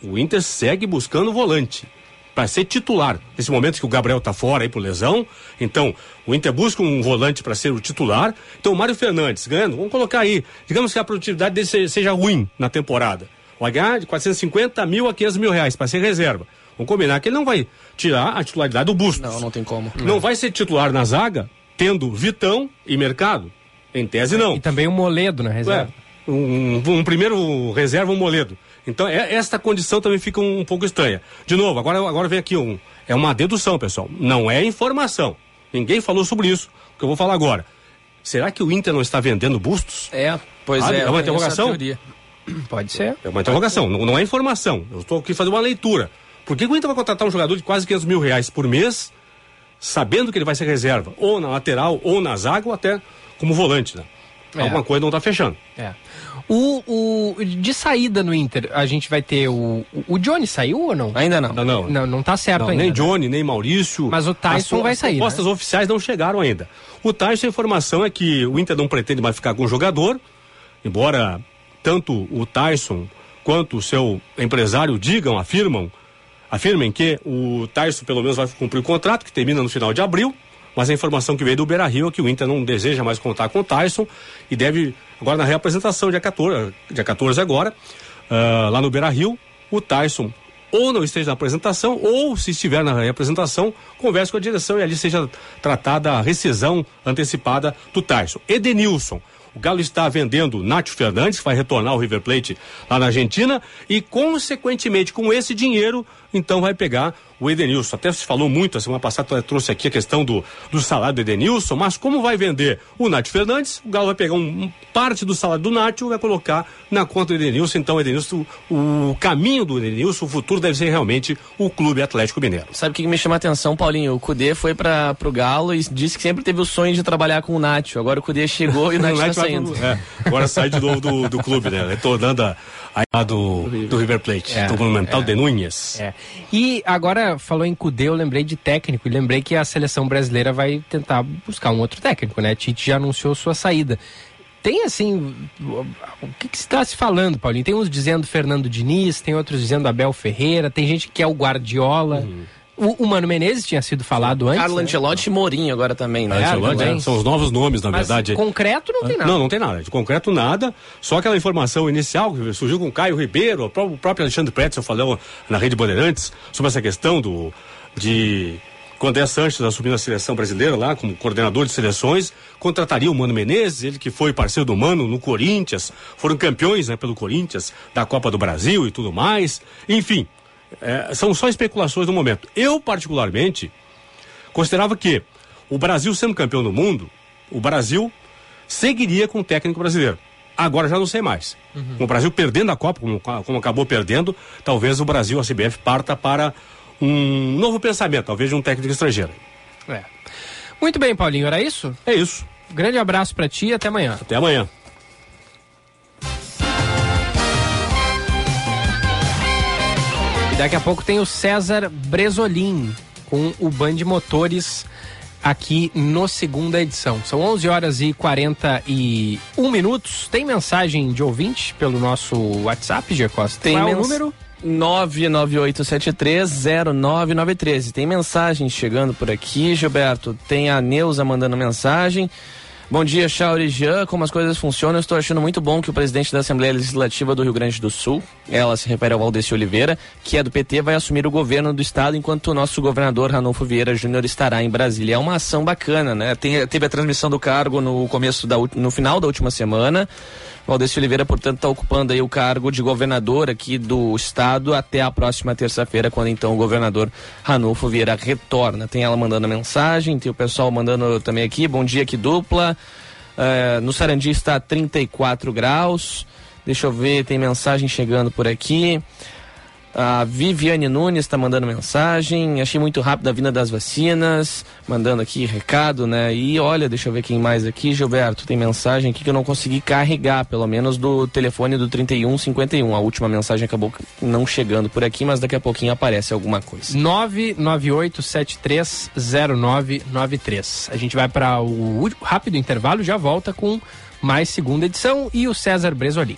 o Inter segue buscando volante para ser titular. Nesse momento que o Gabriel tá fora aí por lesão, então o Inter busca um volante para ser o titular. Então o Mário Fernandes ganhando, vamos colocar aí, digamos que a produtividade dele se- seja ruim na temporada. Vai ganhar de 450 mil a 500 mil reais para ser reserva. Vamos combinar que ele não vai tirar a titularidade do Bustos. Não, não tem como. Não vai ser titular na zaga, tendo Vitão e Mercado? Em tese, não. E também o Moledo na reserva. É, um, um primeiro reserva, um Moledo. Então, é, esta condição também fica um, pouco estranha. De novo, agora, agora vem aqui um. É uma dedução, pessoal. Não é informação. Ninguém falou sobre isso. O que eu vou falar agora. Será que o Inter não está vendendo bustos? É, pois Ah, é. é uma interrogação? Pode ser. É uma interrogação, não, não é informação. Eu estou aqui fazendo uma leitura. Por que o Inter vai contratar um jogador de quase 500 mil reais por mês, sabendo que ele vai ser reserva, ou na lateral, ou na zaga, ou até como volante, né? É. Alguma coisa não está fechando. É. O, o, de saída no Inter, a gente vai ter o. O Johnny saiu ou não? Ainda não. Não, não. Não, não tá certo Não, ainda. nem né? Johnny, nem Maurício. Mas o Tyson As- vai as sair, propostas oficiais não chegaram ainda. O Tyson, a informação é que o Inter não pretende mais ficar com o jogador, embora tanto o Tyson quanto o seu empresário digam, afirmam, afirmem que o Tyson pelo menos vai cumprir o contrato, que termina no final de abril, mas a informação que veio do Beira Rio é que o Inter não deseja mais contar com o Tyson e deve, agora na reapresentação, dia 14, dia 14 agora, ah, lá no Beira Rio, o Tyson ou não esteja na apresentação, ou se estiver na reapresentação, converse com a direção e ali seja tratada a rescisão antecipada do Tyson. Edenilson. O Galo está vendendo Nacho Fernandes, vai retornar ao River Plate lá na Argentina, e consequentemente com esse dinheiro, então vai pegar o Edenilson. Até se falou muito, a semana passada trouxe aqui a questão do, do salário do Edenilson, mas como vai vender o Nacho Fernandes, o Galo vai pegar um, um parte do salário do Nacho e vai colocar na conta do Edenilson. Então, o Edenilson, o, o caminho do Edenilson, o futuro deve ser realmente o Clube Atlético Mineiro. Sabe o que me chama a atenção, Paulinho? O Cudê foi para pro Galo e disse que sempre teve o sonho de trabalhar com o Nacho. Agora o Cudê chegou e o O tá Nacho vai saindo. pro- é, agora sai de novo do, do clube, né? Retornando a, a do, do River Plate, É, do Monumental é. de Núñez. É. E agora, falou em Cudê, eu lembrei de técnico e lembrei que a seleção brasileira vai tentar buscar um outro técnico, né? Tite já anunciou sua saída. Tem assim, o que, que está se falando, Paulinho? Tem uns dizendo Fernando Diniz, tem outros dizendo Abel Ferreira, tem gente que quer o Guardiola. O, o Mano Menezes tinha sido falado antes. Carlo né? Ancelotti e Mourinho agora também, né? É, Ancelotti, né? São os novos nomes, na Mas verdade. concreto não tem nada. Não, não tem nada. De concreto, nada. Só aquela informação inicial que surgiu com o Caio Ribeiro, o pró- o próprio Alexandre Pretzel falou na Rede Bandeirantes sobre essa questão do, de Condé Sanches assumindo a seleção brasileira lá como coordenador de seleções, contrataria o Mano Menezes, ele que foi parceiro do Mano no Corinthians, foram campeões né, pelo Corinthians da Copa do Brasil e tudo mais. Enfim, é, são só especulações no momento. Eu, particularmente, considerava que o Brasil sendo campeão do mundo, o Brasil seguiria com o técnico brasileiro. Agora já não sei mais. Uhum. Com o Brasil perdendo a Copa, como, como acabou perdendo, talvez o Brasil, a CBF, parta para um novo pensamento, talvez de um técnico estrangeiro. É. Muito bem, Paulinho, era isso? É isso. Grande abraço para ti e até amanhã. Até amanhã. Daqui a pouco tem o César Bresolim com o Band Motores aqui no segunda edição. São 11 horas e 41 minutos. Tem mensagem de ouvinte pelo nosso WhatsApp, Gia Costa? Tem Qual é o número? 998730993. Tem mensagem chegando por aqui, Gilberto. Tem a Neuza mandando mensagem. Bom dia, Chauri Jean. Como as coisas funcionam, eu estou achando muito bom que o presidente da Assembleia Legislativa do Rio Grande do Sul, ela se refere ao Valdeci Oliveira, que é do PT, vai assumir o governo do estado enquanto o nosso governador Ranolfo Vieira Júnior estará em Brasília. É uma ação bacana, né? Tem- teve a transmissão do cargo no começo da, no final da última semana. Valdeci Oliveira, portanto, está ocupando aí o cargo de governador aqui do estado até a próxima terça-feira, quando então o governador Ranulfo Vieira retorna. Tem ela mandando mensagem, tem o pessoal mandando também aqui, bom dia, que dupla. Eh, no Sarandi está 34 graus. Deixa eu ver, tem mensagem chegando por aqui. A Viviane Nunes está mandando mensagem. Achei muito rápido a vinda das vacinas. Mandando aqui recado, né? E olha, deixa eu ver quem mais aqui. Gilberto, tem mensagem aqui que eu não consegui carregar, pelo menos do telefone do 3151. A última mensagem acabou não chegando por aqui, mas daqui a pouquinho aparece alguma coisa. 998730993. A gente vai para o rápido intervalo, já volta com mais segunda edição e o César Bresolim.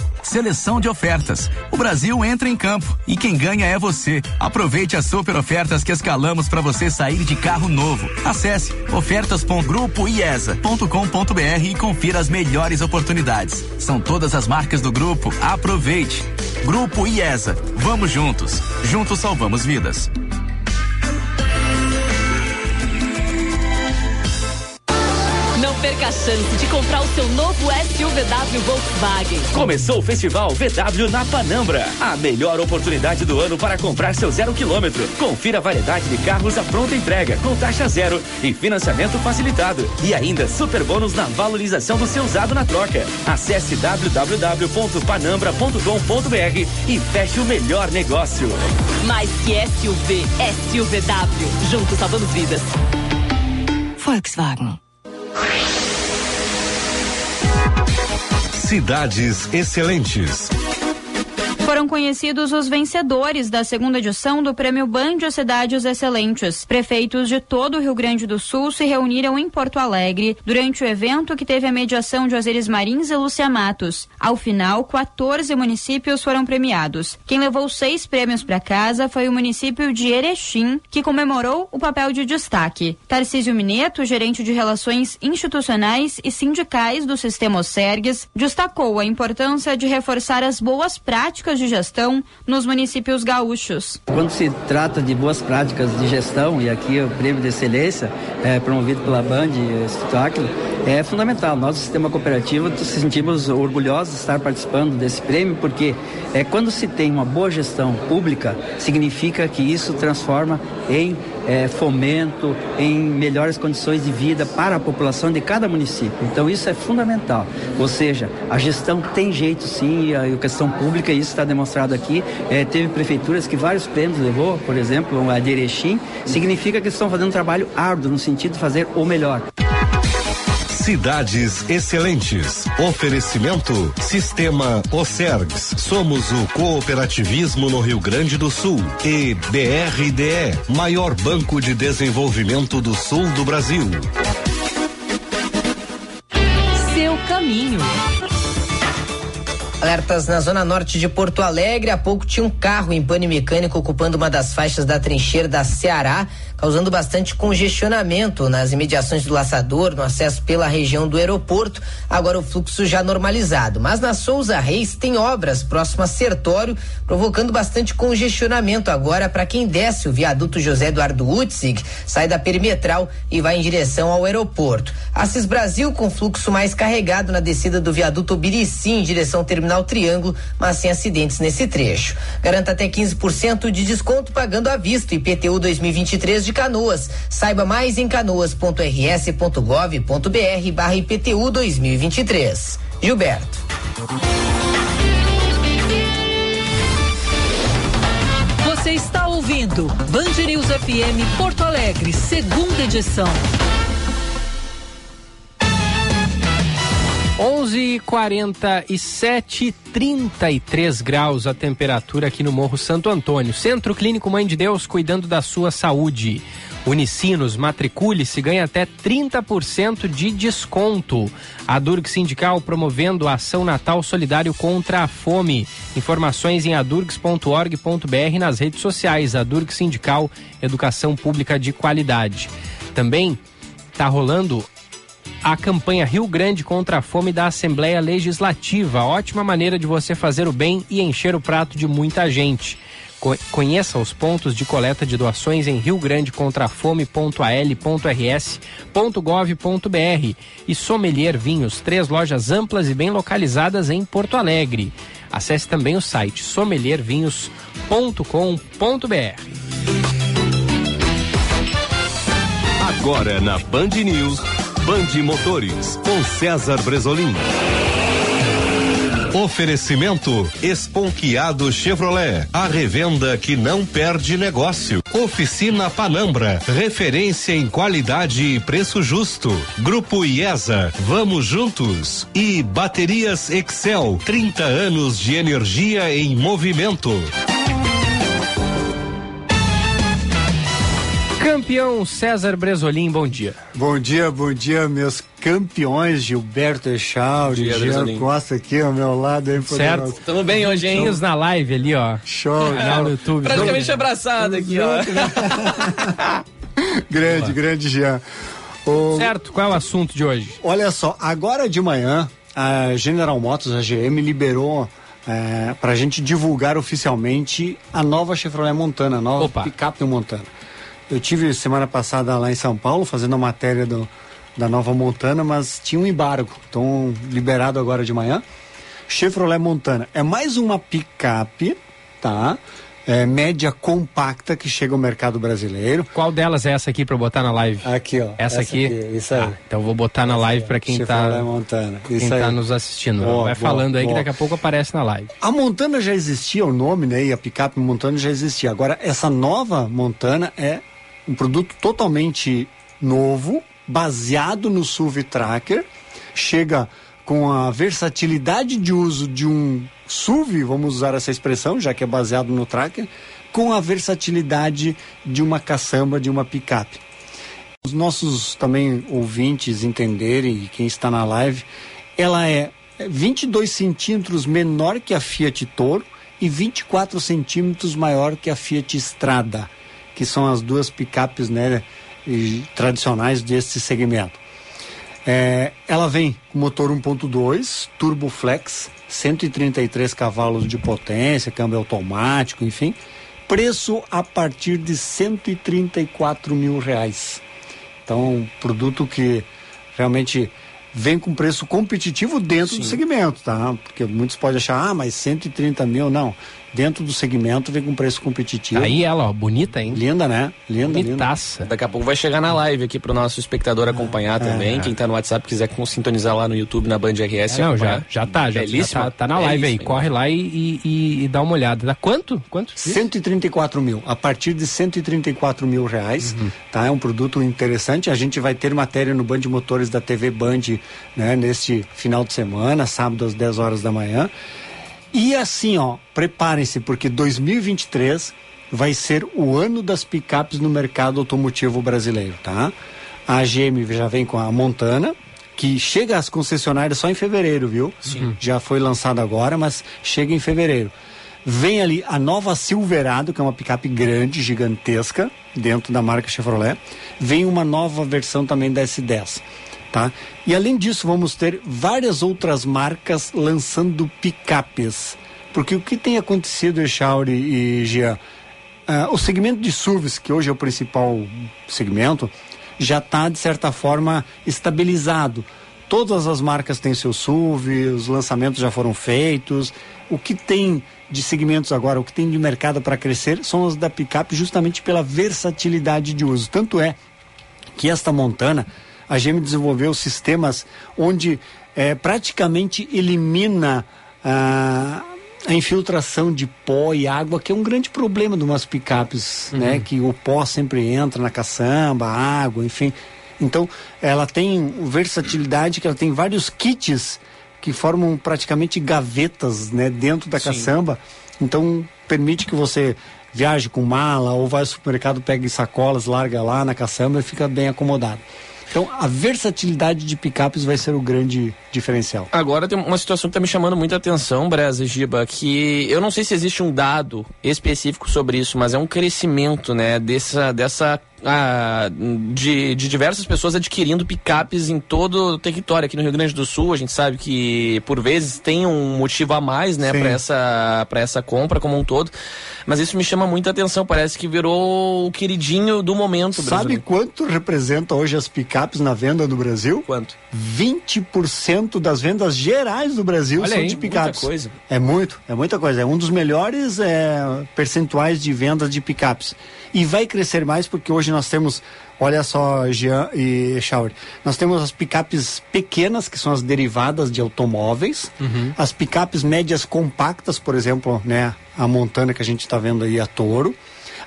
Seleção de ofertas. O Brasil entra em campo e quem ganha é você. Aproveite as super ofertas que escalamos para você sair de carro novo. Acesse ofertas.grupoiesa.com.br e confira as melhores oportunidades. São todas as marcas do grupo. Aproveite. Grupo IESA. Vamos juntos. Juntos salvamos vidas. Perca a chance de comprar o seu novo SUVW Volkswagen. Começou o Festival VW na Panambra. A melhor oportunidade do ano para comprar seu zero quilômetro. Confira a variedade de carros à pronta entrega, com taxa zero e financiamento facilitado. E ainda super bônus na valorização do seu usado na troca. Acesse www.panambra.com.br e feche o melhor negócio. Mais que SUV, SUVW. Juntos salvamos vidas. Volkswagen. Cidades Excelentes. Foram conhecidos os vencedores da segunda edição do Prêmio Band Cidades Excelentes. Prefeitos de todo o Rio Grande do Sul se reuniram em Porto Alegre durante o evento que teve a mediação de Osiris Marins e Lúcia Matos. Ao final, 14 municípios foram premiados. Quem levou seis prêmios para casa foi o município de Erechim, que comemorou o papel de destaque. Tarcísio Mineto, gerente de Relações Institucionais e Sindicais do Sistema Osergues, destacou a importância de reforçar as boas práticas de gestão nos municípios gaúchos. Quando se trata de boas práticas de gestão, e aqui o prêmio de excelência é, promovido pela Band Espetáculo, é fundamental. Nós, do sistema cooperativo, nos sentimos orgulhosos de estar participando desse prêmio, porque é, quando se tem uma boa gestão pública, significa que isso transforma em é, fomento, em melhores condições de vida para a população de cada município. Então isso é fundamental. Ou seja, a gestão tem jeito sim, a questão pública, isso está demonstrado aqui. É, teve prefeituras que vários prêmios levou, por exemplo, a de Erechim, significa que estão fazendo um trabalho árduo no sentido de fazer o melhor. Cidades Excelentes. Oferecimento Sistema Ocergs. Somos o cooperativismo no Rio Grande do Sul. E BRDE, maior banco de desenvolvimento do sul do Brasil. Seu caminho. Alertas na zona norte de Porto Alegre. Há pouco tinha um carro em pane mecânico ocupando uma das faixas da trincheira da Ceará, causando bastante congestionamento nas imediações do laçador, no acesso pela região do aeroporto. Agora o fluxo já normalizado. Mas na Souza Reis tem obras próximo a Sertório, provocando bastante congestionamento agora para quem desce o viaduto José Eduardo Utzig, sai da perimetral e vai em direção ao aeroporto. Assis Brasil com fluxo mais carregado na descida do viaduto Birici em direção ao terminal Triângulo, mas sem acidentes nesse trecho. Garanta até 15% de desconto pagando à vista IPTU 2023 de Canoas. Saiba mais em canoas.rs.gov.br barra IPTU 2023. Gilberto. Você está ouvindo Band News FM Porto Alegre, segunda edição. 11:47, 33 graus a temperatura aqui no Morro Santo Antônio. Centro Clínico Mãe de Deus cuidando da sua saúde. Unicinos, matricule-se, ganha até 30% de desconto. A Durg Sindical promovendo a ação Natal Solidário contra a Fome. Informações em adurgs.org.br nas redes sociais. A Durg Sindical, Educação Pública de Qualidade. Também está rolando a campanha Rio Grande contra a Fome da Assembleia Legislativa. Ótima maneira de você fazer o bem e encher o prato de muita gente. Co- Conheça os pontos de coleta de doações em riograndecontrafome.al.rs.gov.br e Sommelier Vinhos, três lojas amplas e bem localizadas em Porto Alegre. Acesse também o site sommeliervinhos.com.br. Agora na Band News, Band Motores, com César Bresolim. Oferecimento Esponquiado Chevrolet, a revenda que não perde negócio. Oficina Panambra, referência em qualidade e preço justo. Grupo IESA, vamos juntos. E Baterias Excel, 30 anos de energia em movimento. Campeão César Bresolim, bom dia. Bom dia, bom dia, meus campeões, Gilberto Echauri, Jean. Costa aqui ao meu lado. Hein, Certo? Tamo bem hoje, hein? Juntinhos na live ali, ó. Show. Canal no YouTube. Praticamente abraçado aqui, ó. grande, grande Jean. O- Certo, qual é o assunto de hoje? Olha só, agora de manhã, a General Motors, a GM, liberou é, para a gente divulgar oficialmente a nova Chevrolet Montana, a nova picape Montana. Eu tive semana passada lá em São Paulo fazendo a matéria do, da nova Montana, mas tinha um embargo, então liberado agora de manhã. Chevrolet Montana é mais uma picape, tá? É, média compacta que chega ao mercado brasileiro. Qual delas é essa aqui eu botar na live? Aqui, ó. Essa, Essa aqui? aqui, isso aí. Ah, então vou botar na live pra quem tá, Montana. quem tá aí. nos assistindo. Boa, Vai boa, falando aí que boa. daqui a pouco aparece na live. A Montana já existia, o nome, né? E a picape Montana já existia. Agora, essa nova Montana é um produto totalmente novo, baseado no SUV Tracker. Chega com a versatilidade de uso de um SUV, vamos usar essa expressão, já que é baseado no Tracker, com a versatilidade de uma caçamba, de uma picape. Os nossos também ouvintes entenderem, e quem está na live, ela é 22 centímetros menor que a Fiat Toro e 24 centímetros maior que a Fiat Strada, que são as duas picapes né, tradicionais desse segmento. É, ela vem com motor 1.2, Turbo Flex, 133 cavalos de potência, câmbio automático, enfim. Preço a partir de 134 mil reais. Então, um produto que realmente vem com preço competitivo dentro do segmento, tá? Porque muitos podem achar, ah, mas 130 mil, não. Dentro do segmento vem com preço competitivo. Aí ela, ó, bonita, hein? Linda, né? Linda, Bonitaça. Daqui a pouco vai chegar na live aqui pro nosso espectador acompanhar também. Quem tá no WhatsApp quiser com- sintonizar lá no YouTube, na Band RS. É, não, já, já tá, já, já Belíssima. tá, tá na live aí. Corre lá e, e, e- e dá uma olhada. Dá quanto? Quanto? 134 mil, a partir de 134 mil reais, tá? É um produto interessante. A gente vai ter matéria no Band Motores da TV Band, né? Neste final de semana, sábado às 10 horas da manhã. E assim, ó, preparem-se, porque 2023 vai ser o ano das picapes no mercado automotivo brasileiro, tá? A GM já vem com a Montana, que chega às concessionárias só em fevereiro, viu? Sim. Já foi lançada agora, mas chega em fevereiro. Vem ali a nova Silverado, que é uma picape grande, gigantesca, dentro da marca Chevrolet. Vem uma nova versão também da S10, tá? E além disso, vamos ter várias outras marcas lançando picapes. Porque o que tem acontecido, Echauri e Jean, ah, o segmento de SUVs, que hoje é o principal segmento, já está, de certa forma, estabilizado. Todas as marcas têm seu SUV, os lançamentos já foram feitos. O que tem de segmentos agora, o que tem de mercado para crescer são os da picape, justamente pela versatilidade de uso. Tanto é que esta Montana, a GM desenvolveu sistemas onde eh, praticamente elimina ah, a infiltração de pó e água, que é um grande problema de umas picapes, né? Que o pó sempre entra na caçamba, a água, enfim. Então, ela tem versatilidade, que ela tem vários kits que formam praticamente gavetas, né? Dentro da caçamba. Então, permite que você viaje com mala ou vai ao supermercado, pegue sacolas, larga lá na caçamba e fica bem acomodado. Então, a versatilidade de picapes vai ser o grande diferencial. Agora tem uma situação que tá me chamando muita atenção, Brasa Giba, que eu não sei se existe um dado específico sobre isso, mas é um crescimento, né, dessa, dessa ah, de, de diversas pessoas adquirindo picapes em todo o território. Aqui no Rio Grande do Sul, a gente sabe que por vezes tem um motivo a mais, né, para essa, pra essa compra como um todo. Mas isso me chama muita atenção, parece que virou o queridinho do momento, Sabe brasileiro. quanto representa hoje as picapes na venda do Brasil? Quanto? 20% das vendas gerais do Brasil Olha são aí, de picapes. muita coisa. É muito, é muita coisa. É um dos melhores é, percentuais de vendas de picapes. E vai crescer mais porque hoje nós temos, olha só, Jean e Shauri, nós temos as picapes pequenas, que são as derivadas de automóveis, as picapes médias compactas, por exemplo, né, a Montana que a gente está vendo aí, a Toro,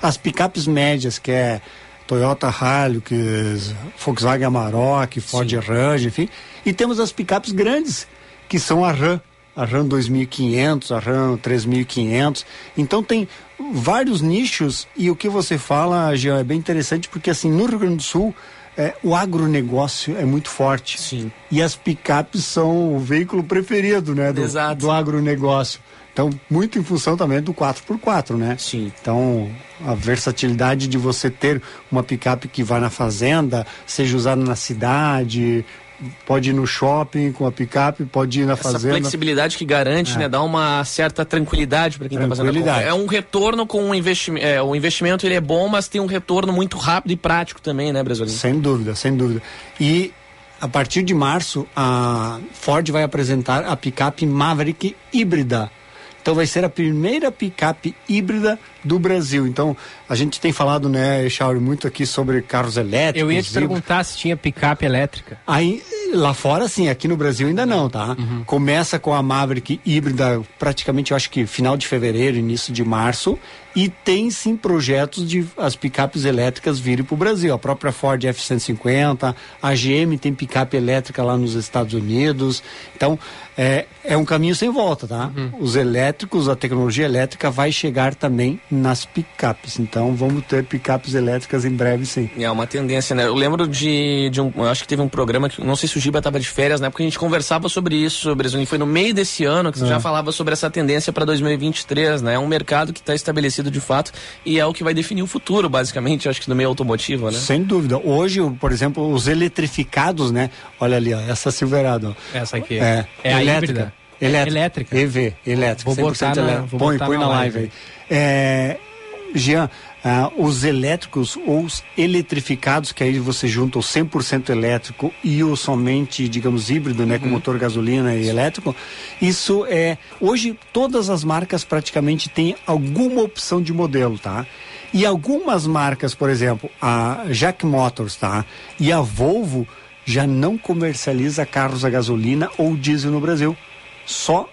as picapes médias, que é Toyota Hilux, Volkswagen Amarok, Ford Ranger, enfim. E temos as picapes grandes, que são a Ram, a Ram 2500, a Ram 3500. Então tem vários nichos e o que você fala, Jean, é bem interessante porque assim, no Rio Grande do Sul, é, o agronegócio é muito forte. Sim. E as picapes são o veículo preferido, né, do, Exato. do agronegócio. Então, muito em função também do 4x4, né? Sim. Então, a versatilidade de você ter uma picape que vai na fazenda, seja usada na cidade, pode ir no shopping com a picape, pode ir na Essa fazenda. flexibilidade que garante, É. né, dá uma certa tranquilidade para quem está fazendo a compra. É um retorno com um investimento, é, o investimento ele é bom, mas tem um retorno muito rápido e prático também, né, Brasolino? Sem dúvida, sem dúvida. E a partir de março, a Ford vai apresentar a picape Maverick híbrida. Então vai ser a primeira picape híbrida do Brasil. Então a gente tem falado, né, Chauri, muito aqui sobre carros elétricos. Eu ia te perguntar se tinha picape elétrica. Aí, lá fora, sim, aqui no Brasil ainda não, tá? Uhum. Começa com a Maverick híbrida, praticamente, eu acho que final de fevereiro, início de março. E tem sim projetos de as picapes elétricas virem para o Brasil. A própria Ford F-150, a GM tem picape elétrica lá nos Estados Unidos. Então, é, é um caminho sem volta, tá? Uhum. Os elétricos, a tecnologia elétrica vai chegar também nas picapes. Então, vamos ter picapes elétricas em breve, sim. É uma tendência, né? Eu lembro de, de um. Eu acho que teve um programa que. Não sei se o Giba estava de férias, né? Porque a gente conversava sobre isso, Brasil. Foi no meio desse ano que você É. já falava sobre essa tendência para 2023, né? É um mercado que está estabelecido de fato, e é o que vai definir o futuro, basicamente, acho que no meio automotivo, né? Sem dúvida. Hoje, por exemplo, os eletrificados, né? Olha ali, ó, essa Silverado. Essa aqui. É, É a elétrica. Elétrica. Elétrica. EV, elétrica. Vou 100% botar na- elétrica. vou põe, botar põe na na live live aí. É, Jean, ah, os elétricos ou os eletrificados, que aí você junta o 100% elétrico e o somente, digamos, híbrido, né, com motor gasolina e elétrico, isso é. Hoje, todas as marcas praticamente têm alguma opção de modelo, tá? E algumas marcas, por exemplo, a Jack Motors, tá? E a Volvo já não comercializa carros a gasolina ou diesel no Brasil. Só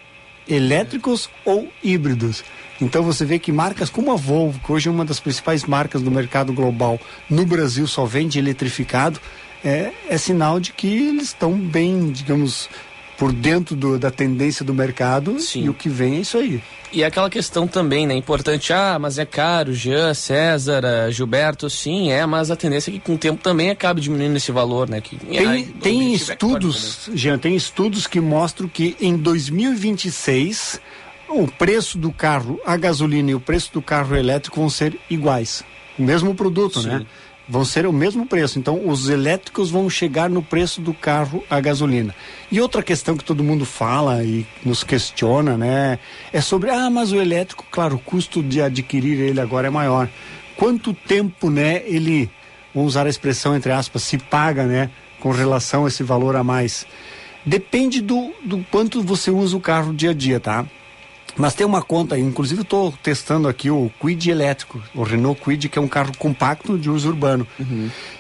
elétricos ou híbridos. Então você vê que marcas como a Volvo, que hoje é uma das principais marcas do mercado global, no Brasil só vende eletrificado, é, é sinal de que eles estão bem, digamos, por dentro do- da tendência do mercado e o que vem é isso aí. E aquela questão também, né? Importante, ah, mas é caro, Jean, César, eh, Gilberto, sim, é, mas a tendência é que com o tempo também acabe diminuindo esse valor, né? Que, Tem, tem estudos, Jean, tem estudos que mostram que em 2026 o preço do carro a gasolina e o preço do carro elétrico vão ser iguais. O mesmo produto, né? Vão ser o mesmo preço. Então, os elétricos vão chegar no preço do carro a gasolina. E outra questão que todo mundo fala e nos questiona, né? É sobre, ah, mas o elétrico, claro, o custo de adquirir ele agora é maior. Quanto tempo, né, ele, vamos usar a expressão entre aspas, se paga, né, com relação a esse valor a mais? Depende do, do quanto você usa o carro dia a dia, tá? Mas tem uma conta, inclusive estou testando aqui o Quid elétrico, o Renault Quid, que é um carro compacto de uso urbano.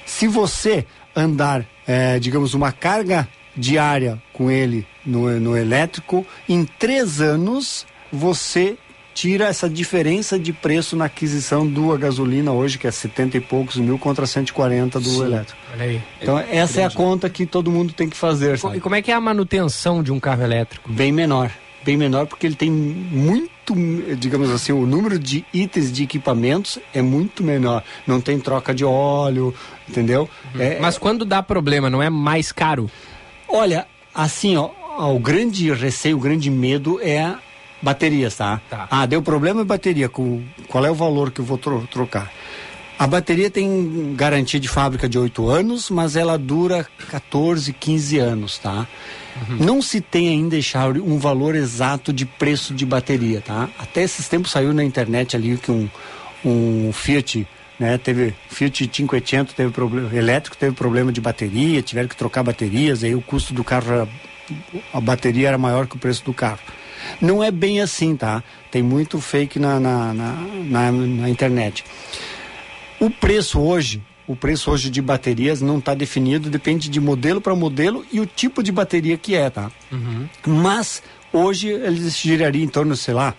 Se você andar, eh, digamos, uma carga diária com ele no, no elétrico, em três anos você tira essa diferença de preço na aquisição do a gasolina hoje, que é 70 e poucos mil contra 140 do Sim. elétrico. Olha aí. Então essa é a conta que todo mundo tem que fazer, sabe? E como é que é a manutenção de um carro elétrico? Bem menor. Bem menor porque ele tem muito, digamos assim, o número de itens de equipamentos é muito menor. Não tem troca de óleo, entendeu? É, Mas quando dá problema, não é mais caro? Olha, assim, ó, ó, o grande receio, o grande medo é baterias, tá? Ah, deu problema em bateria. Com, qual é o valor que eu vou tro- trocar? A bateria tem garantia de fábrica de 8 anos, mas ela dura 14, 15 anos, tá? Não se tem ainda, Chauri, um valor exato de preço de bateria, tá? Até esses tempos saiu na internet ali que um, um Fiat, né, teve Fiat 500 teve problema elétrico, teve problema de bateria, tiveram que trocar baterias, aí o custo do carro era, a bateria era maior que o preço do carro. Não é bem assim, tá? Tem muito fake na, na, na, na- na internet. O preço hoje, o preço hoje de baterias não está definido, depende de modelo para modelo e o tipo de bateria que é, tá? Mas hoje eles girariam em torno, sei lá,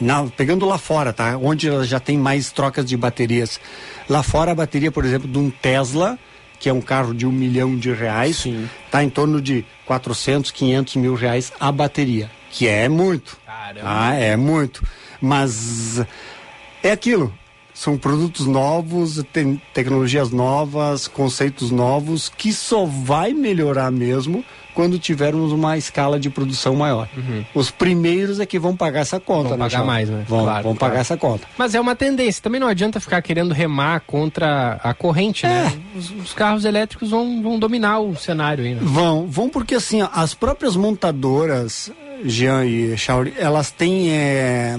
na- pegando lá fora, tá? Onde já tem mais trocas de baterias. Lá fora a bateria, por exemplo, de um Tesla, que é um carro de um milhão de reais, tá em torno de 400, 500 mil reais a bateria, que é muito. Ah, é muito. Mas é aquilo. São produtos novos, tem tecnologias novas, conceitos novos, que só vai melhorar mesmo quando tivermos uma escala de produção maior. Os primeiros é que vão pagar essa conta, Vão né, pagar mais, né? Vão, Claro, vão claro. pagar essa conta. Mas é uma tendência. Também não adianta ficar querendo remar contra a corrente, né? Os, os carros elétricos vão, vão dominar o cenário aí, né? Vão, vão porque assim, ó, as próprias montadoras, Jean e Chauri, elas têm é,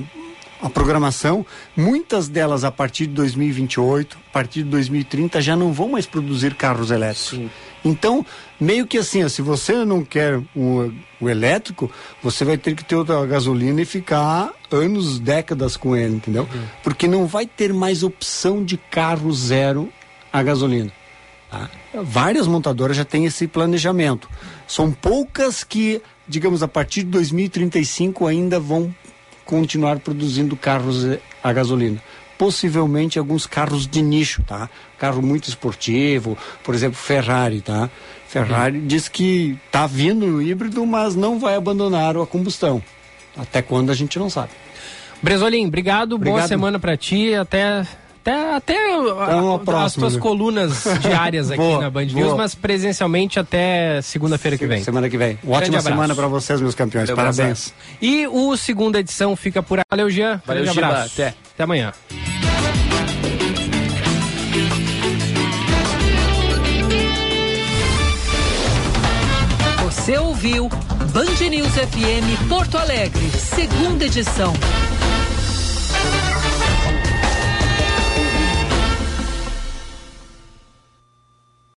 a programação, muitas delas a partir de 2028, a partir de 2030 já não vão mais produzir carros elétricos. Então, meio que assim, ó, se você não quer o, o elétrico, você vai ter que ter outra gasolina e ficar anos, décadas com ele, entendeu? Porque não vai ter mais opção de carro zero a gasolina. Tá? Várias montadoras já têm esse planejamento. São poucas que, digamos, a partir de 2035 ainda vão continuar produzindo carros eh, a gasolina. Possivelmente alguns carros de nicho, tá? Carro muito esportivo, por exemplo, Ferrari, tá? Ferrari diz que tá vindo no híbrido, mas não vai abandonar a combustão. Até quando a gente não sabe. Bresolim, obrigado, boa Obrigado. semana pra ti, até Até, até Então, a as próxima, tuas né? colunas diárias aqui Boa, na Band boa. News, mas presencialmente até segunda-feira que vem. Semana que vem. Grande Ótima abraço. semana pra vocês, meus campeões. Valeu, Parabéns. E o segunda edição fica por aí. Valeu, Jean. Valeu, Grande abraço. Até. Até amanhã. Você ouviu Band News FM Porto Alegre, segunda edição.